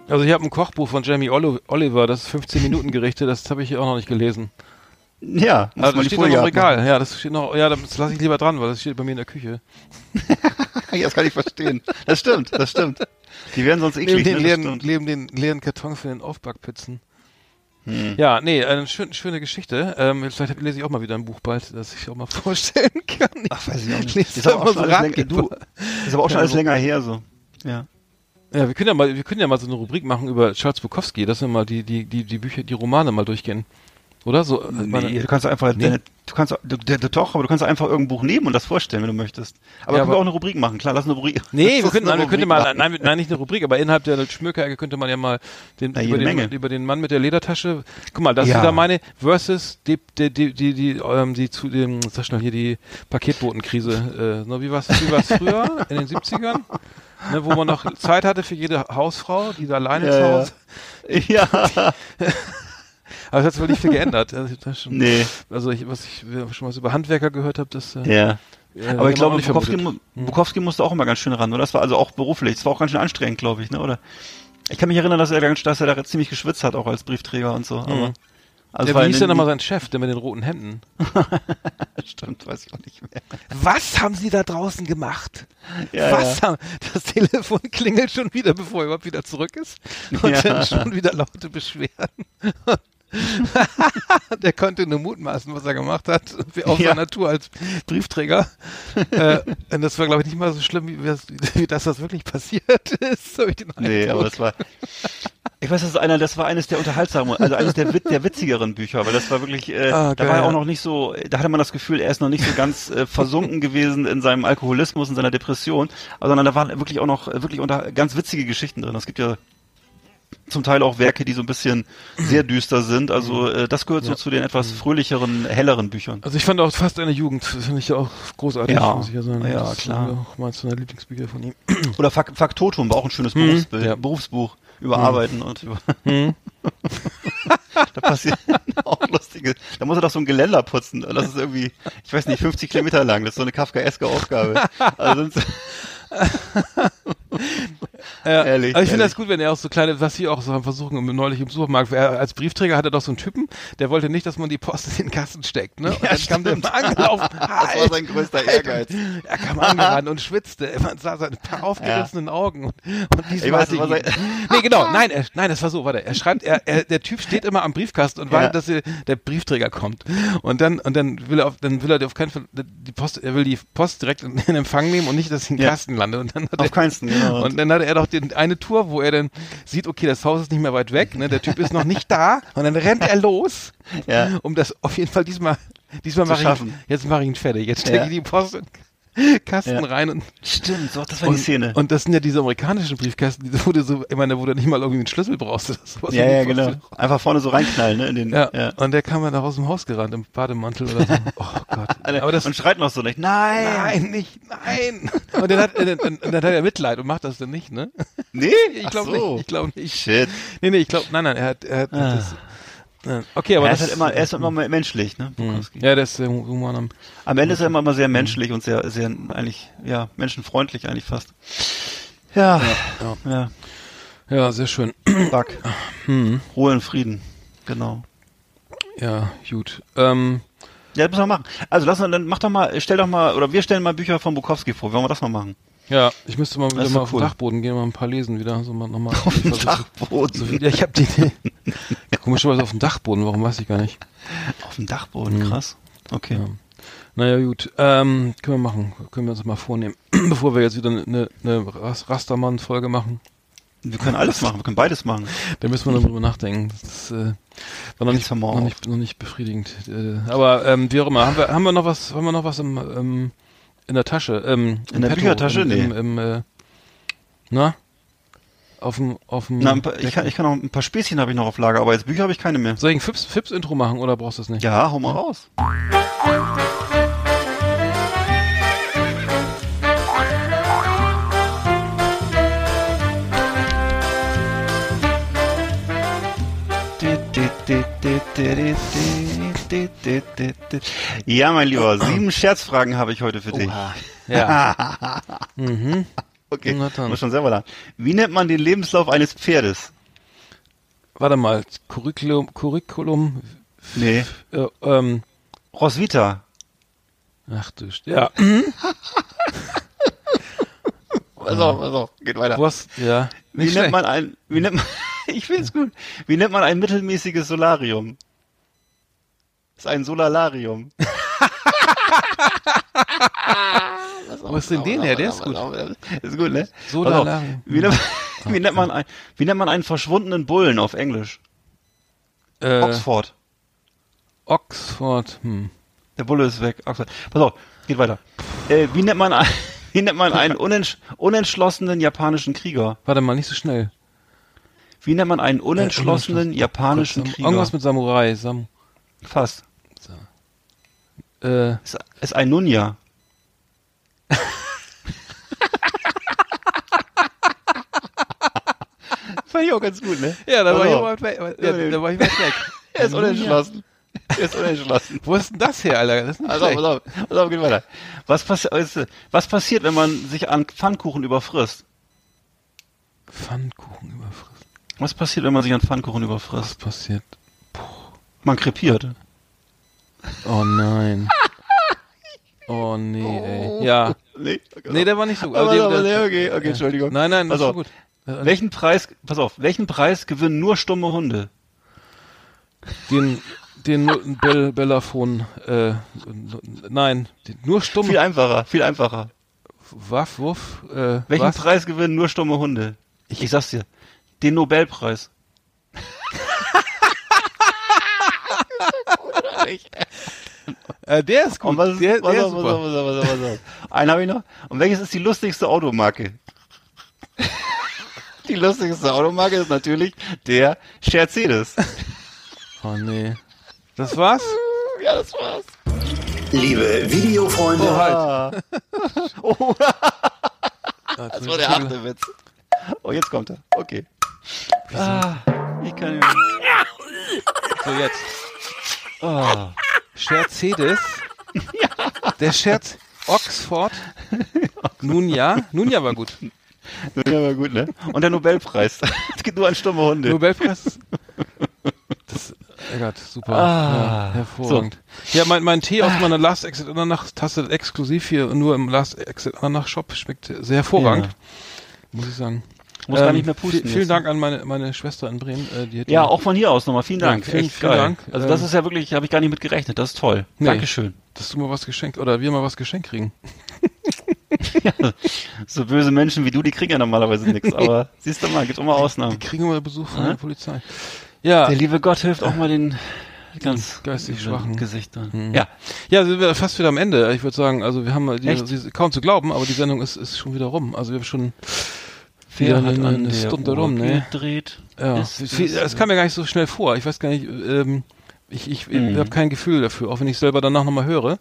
Also ich habe ein Kochbuch von Jamie Oli- Oliver, das ist 15 Minuten Gerichte, das habe ich hier auch noch nicht gelesen. Ja, muss Also man das steht noch im Folie Regal. Ja, das steht noch, ja, das lasse ich lieber dran, weil das steht bei mir in der Küche. [LAUGHS] Ja, das kann ich verstehen. Das stimmt, das stimmt. Die werden sonst Neben eklig. den, ne? Leeren, stimmt. neben den leeren Karton für den Aufbackpizzen. Hm. Ja, nee, eine schön, schöne Geschichte. Ähm, vielleicht lese ich auch mal wieder ein Buch bald, das ich auch mal [LAUGHS] vorstellen kann. Ach, weiß ich auch nicht. Ist aber auch so alles länger, du, ist aber auch schon alles länger her, so. Ja. Ja, wir können ja mal, wir können ja mal so eine Rubrik machen über Charles Bukowski, dass wir mal die, die, die, die Bücher, die Romane mal durchgehen. Oder? So, äh, meine- Nee, du kannst einfach, Nee? du kannst, du, du, du, doch, aber du kannst einfach irgendein Buch nehmen und das vorstellen, wenn du möchtest. Aber Ja, können wir auch eine Rubrik machen, klar, lass eine Rubrik. Nee, [LAUGHS] wir könnten, eine wir könnten mal, nein, nein, nicht eine Rubrik, aber innerhalb der Schmökerecke könnte man ja mal den, Na, über, den, Menge. über den Mann mit der Ledertasche. Guck mal, das Ja. ist wieder meine versus die, die, die, die, die, ähm, die zu dem, sag schnell hier, die Paketbotenkrise. Äh, ne, wie war's, wie war's früher, [LAUGHS] in den 70ern? Ne, wo man noch Zeit hatte für jede Hausfrau, die da alleine Ja, zu. Hause. Ja, [LAUGHS] Aber es hat sich wohl nicht viel geändert. Also, schon, nee, also ich, was ich schon was über Handwerker gehört habe, das. Äh, ja. äh, Aber ich man auch glaube, Bukowski, mu- Bukowski musste auch immer ganz schön ran, oder? Das war also auch beruflich. Das war auch ganz schön anstrengend, glaube ich, ne? Oder? Ich kann mich erinnern, dass er, ganz- dass er da ziemlich geschwitzt hat, auch als Briefträger und so. Aber, Mhm. also Ja, war wie hieß denn den- nochmal sein Chef, der mit den roten Händen? [LAUGHS] Stimmt, weiß ich auch nicht mehr. Was haben Sie da draußen gemacht? Ja, Was ja. haben, das Telefon klingelt schon wieder, bevor er überhaupt wieder zurück ist. Und Ja. dann schon wieder laute Beschwerden. [LAUGHS] Der konnte nur mutmaßen, was er gemacht hat, auf Ja. seiner Tour als Briefträger. äh, und das war, glaube ich, nicht mal so schlimm, wie, das- wie das, das wirklich passiert [LAUGHS] ist. Hab ich den Nee, aber das war. Ich weiß, das ist einer, das war eines der unterhaltsamen, also eines der, der witzigeren Bücher, weil das war wirklich, äh, Ah, da war er auch noch nicht so, da hatte man das Gefühl, er ist noch nicht so ganz äh, versunken gewesen in seinem Alkoholismus, in seiner Depression, sondern da waren wirklich auch noch äh, wirklich unter ganz witzige Geschichten drin. Es gibt ja zum Teil auch Werke, die so ein bisschen [CLEARS THROAT] sehr düster sind. Also äh, das gehört so zu den etwas fröhlicheren, helleren Büchern. Also ich fand auch fast eine Jugend, das finde ich auch großartig, Ja. muss ich ja sagen. Ja, das klar. Ist auch meins meiner Lieblingsbücher von ihm. [CLEARS THROAT] Oder Fak Faktotum war auch ein schönes Berufsbild, ja. Berufsbuch über Arbeiten und über [LAUGHS] Hm. [LAUGHS] Da passiert [LAUGHS] auch lustige. Da muss er doch so ein Geländer putzen. Das ist irgendwie, ich weiß nicht, 50 Kilometer lang. Das ist so eine kafkaeske Aufgabe. Also Ja, [LAUGHS] Ehrlich, aber ich finde das gut, wenn er auch so kleine, was sie auch so haben versuchen, neulich im Supermarkt, er, als Briefträger hat er doch so einen Typen, der wollte nicht, dass man die Post in den Kasten steckt, ne? [LAUGHS] Und Ja, dann kam der immer angelaufen. [LAUGHS] das war sein größter Ehrgeiz. Er kam angerannt und schwitzte. Man sah seine paar aufgerissenen Augen und, und Ich weiß, hatte ihn. Nee, genau. Nein, er, nein, das war so. Warte, er schreibt, er, er, der Typ steht immer am Briefkasten und wartet, dass er, der Briefträger kommt. Und dann, und dann will er auf, dann will er auf keinen Fall die Post, er will die Post direkt in, in Empfang nehmen und nicht, dass sie im Ja. Kasten landet. Und dann hat Auf er, keinen Fall, genau. Und dann hatte er doch den, eine Tour, wo er dann sieht, okay, das Haus ist nicht mehr weit weg, ne? Der Typ ist noch nicht da. Und dann rennt er los, Ja. um das auf jeden Fall diesmal, diesmal Zu mache ich, schaffen. jetzt mache ich ihn fertig. Jetzt stecke Ja. ich die Post in [LAUGHS] Kasten Ja. rein und Stimmt, so, das war und, die Szene. Und das sind ja diese amerikanischen Briefkästen, die, du so, ich meine, wo du nicht mal irgendwie einen Schlüssel brauchst. oder sowas. ja, ja, genau. Einfach vorne so reinknallen, ne? In den, Ja. ja. und der kam ja nach aus dem Haus gerannt im Bademantel oder so. [LAUGHS] Oh Gott. Aber das, und schreit noch so nicht. Nein! nein, nicht, nein. Und dann hat, und, und dann hat er Mitleid und macht das dann nicht, ne? Nee? Ich glaube so. nicht, ich glaube nicht. Shit. Nee, nee, ich glaube, nein, nein, er hat, er hat Ah. das, okay, aber er ist halt immer, er ist [LAUGHS] immer menschlich, ne? Bukowski. ja, der ist der Human am, Am Ende ist er immer, immer sehr menschlich und sehr, sehr, eigentlich, ja, menschenfreundlich eigentlich fast. Ja, ja, ja, sehr schön. [CLEARS THROAT] Buck. Hm. Ruhe und Frieden. Genau. Ja, gut. Ähm, Ja, das müssen wir machen. Also lass uns, dann mach doch mal, stell doch mal, oder wir stellen mal Bücher von Bukowski vor. Wollen wir das mal machen? Ja, ich müsste mal wieder mal doch auf cool. den Dachboden gehen, mal ein paar lesen wieder, so mal nochmal. Auf dem Dachboden. So ja, ich habe die, komischerweise auf dem Dachboden, warum weiß ich gar nicht. Auf dem Dachboden, krass. Okay. Ja. Naja, gut. Ähm, können wir machen. Können wir uns mal vornehmen. [CLEARS THROAT] Bevor wir jetzt wieder eine, eine Ras- Rastermann-Folge machen. Wir können alles machen, wir können beides machen. Da müssen wir noch drüber nachdenken. Das äh, war noch nicht, mal noch, nicht, noch nicht befriedigend. Äh, aber ähm, wie auch immer, haben wir, haben wir noch was, haben wir noch was im, ähm, in der Tasche? Ähm, In der Büchertasche? Im, Nee. im, im, äh, na? Auf dem, auf dem. Na, ein paar, ich, kann, ich kann noch ein paar Späßchen habe ich noch auf Lager, aber jetzt Bücher habe ich keine mehr. Soll ich ein Fips, Fips-Intro machen oder brauchst du das nicht? Ja, hau mal raus. Ja, mein Lieber, sieben [CLEARS THROAT] Scherzfragen habe ich heute für dich. [LAUGHS] Ja. mhm. Okay, muss schon selber lachen. Wie nennt man den Lebenslauf eines Pferdes? Warte mal. Curriculum, Curriculum, Nee, äh, ähm, Roswitha. ach du, St- ja. [LAUGHS] Pass auf, pass auf, geht weiter. Was, ja. Wie nennt man ein, wie nennt man, [LAUGHS] ich find's gut. Wie nennt man ein mittelmäßiges Solarium? Ist ein Solalarium. [LAUGHS] Wo ist denn den her? Der ist gut. Ist gut, ne? Solalarium. Wie nennt, wie nennt man [LAUGHS] ein, wie nennt man einen verschwundenen Bullen auf Englisch? Äh, Oxford. Oxford, hm. Der Bulle ist weg. Oxford. Pass auf, geht weiter. Äh, wie nennt man [LAUGHS] wie nennt man einen unentsch unentschlossenen japanischen Krieger? Warte mal, nicht so schnell. Wie nennt man einen unentschlossenen Äh, japanischen Sam- Krieger? Irgendwas mit Samurai. Sam, Fast. Äh, Ist, ist ein Nunja. [LAUGHS] Fand ich auch ganz gut, ne? ja, da war, ich auf. weit weg, ja, da war ich weit weg. [LAUGHS] Er ist unentschlossen. Er ist unentschlossen. Wo ist denn das her, Alter? Das ist nicht schlecht. pass auf, pass auf, geht weiter. Was, passi was passiert, wenn man sich an Pfannkuchen überfrisst? Pfannkuchen überfrisst. Was passiert, wenn man sich an Pfannkuchen Was überfrisst? passiert? Man krepiert. Oh nein. Oh nee, ey. Ja. Nee, Nee, der war nicht so gut. Aber, die- aber, der- nee, okay, okay, Entschuldigung. Nein, nein, das ist auf. gut. Äh, Welchen Preis, pass auf, welchen Preis gewinnen nur stumme Hunde? Den, den Bell, Bellafon, äh, nein, den, nur stumm. Viel einfacher, viel einfacher. Waff, Wuff, äh, Welchen was? Preis gewinnen nur stumme Hunde? Ich, sag's dir. Den Nobelpreis. [LAUGHS] [LAUGHS] Äh, der ist gut. Und was ist, der, pass der auf, ist super. pass auf, pass auf. Einen habe ich noch. Und welches ist die lustigste Automarke? [LAUGHS] die lustigste Automarke ist natürlich der Mercedes. Oh nee. Das war's? ja, das war's. Liebe Videofreunde, Oh, halt. Oh, [LAUGHS] Das war der achte Witz. Oh, jetzt kommt er. Okay. Ah, ich kann nicht mehr. So, jetzt. Ah. Mercedes. [LAUGHS] Der Scherz Oxford. [LAUGHS] Nun ja. Nun ja war gut. Ja, war gut, ne? Und der Nobelpreis. [LAUGHS] Es geht nur an stumme Hunde. Nobelpreis. Das, Eggert, super. Ah. ja, hervorragend. Ja, mein, mein Tee aus meiner Last Exit Ananach Tasse exklusiv hier nur im Last Exit Ananach Shop schmeckt sehr hervorragend. Muss ich sagen. Muss gar nicht mehr pusten vi- Vielen jetzt. Dank an meine, meine Schwester in Bremen. Äh, die Ja, auch von hier aus nochmal. Vielen Ja, Dank. vielen- Echt vielen geil. Dank. Also das Ähm, ist ja wirklich, habe ich gar nicht mit gerechnet. Das ist toll. Nee. Dankeschön. dass du mal was geschenkt oder wir mal was geschenkt kriegen. [LAUGHS] So böse Menschen wie du, die kriegen ja normalerweise nichts. [LAUGHS] Aber siehst du mal, gibt immer Ausnahmen. Die kriegen mal Besuch von Hä? der Polizei. Ja, Der liebe Gott hilft auch mal den ganz geistig Schwachen. Gesichter. Mhm. Ja, Ja, sind wir fast wieder am Ende. Ich würde sagen, also wir haben die, die, kaum zu glauben, aber die Sendung ist, ist schon wieder rum. Also wir haben schon wieder hat an der Stunde rum, ne? gedreht? Ja, Ist es, es- es kam mir gar nicht so schnell vor. Ich weiß gar nicht, ähm, ich, ich, ich Mhm. habe kein Gefühl dafür, auch wenn ich selber danach nochmal höre.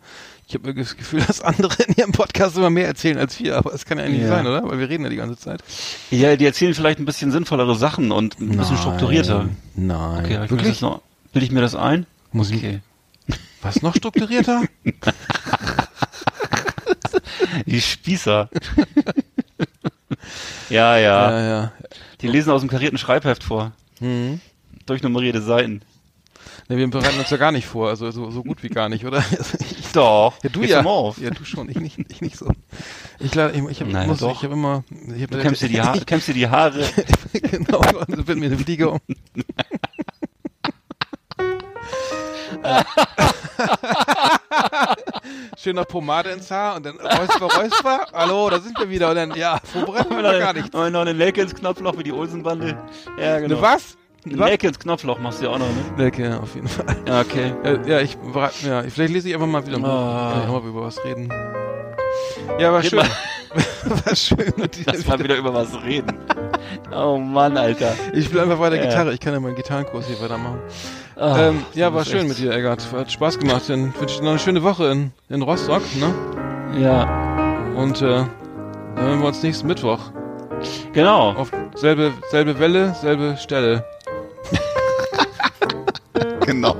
Ich habe das Gefühl, [LAUGHS] dass andere in ihrem Podcast immer mehr erzählen als wir, aber es kann ja eigentlich nicht Ja. sein, oder? Weil wir reden ja die ganze Zeit. Ja, die erzählen vielleicht ein bisschen sinnvollere Sachen und ein bisschen strukturierter. Nein. Okay, ich wirklich? noch, bilde ich mir das ein? Muss ich- okay. Was noch strukturierter? [LAUGHS] Die Spießer. [LAUGHS] ja, ja, ja, ja. Die lesen aus dem karierten Schreibheft vor. Mhm. Durchnummerierte Seiten. Ne, wir bereiten uns ja gar nicht vor, also so, so gut wie gar nicht, oder? Also [LAUGHS] ich, Doch. ja, du ja. auf. Ja, du schon, ich nicht, ich nicht so. Ich, ich, ich habe Naja, habe immer, ich hab, Du kämmst dir die, ha [LAUGHS] dir die Haare. [LAUGHS] genau, und bin mir eine Fliege um. Schön noch Pomade ins Haar und dann Räusper, Räusper. Hallo, da sind wir wieder. Und dann, ja, vorbereiten wir doch gar nicht. Und noch eine Nelke ins Knopfloch wie die Olsenbande. Ja, genau. Ne, was? Ins Knopfloch machst du ja auch noch, ne? Nelke, ja, auf jeden Fall. Ja, okay. Äh, ja, ich ja, vielleicht lese ich einfach mal wieder ein Buch. Ah. Kann ich auch mal über was reden. Ja, war Red schön. mal. [LAUGHS] war schön. Lass mal wieder über was reden. Oh Mann, Alter. Ich spiele einfach weiter Ja. Gitarre. Ich kann ja meinen Gitarrenkurs hier weitermachen. Ah, ähm, ja, war schön echt- mit dir, Eggert. Hat Spaß gemacht. Dann wünsche ich dir noch eine schöne Woche in, in Rostock, ne? Ja, Und äh, dann hören wir uns nächsten Mittwoch. genau. Auf selbe, selbe Welle, selbe Stelle. [LAUGHS] Genau.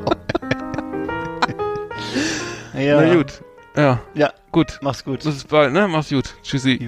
ja. Na gut. Ja, Ja, gut. mach's gut. Bis bald, ne? Mach's gut. Tschüssi.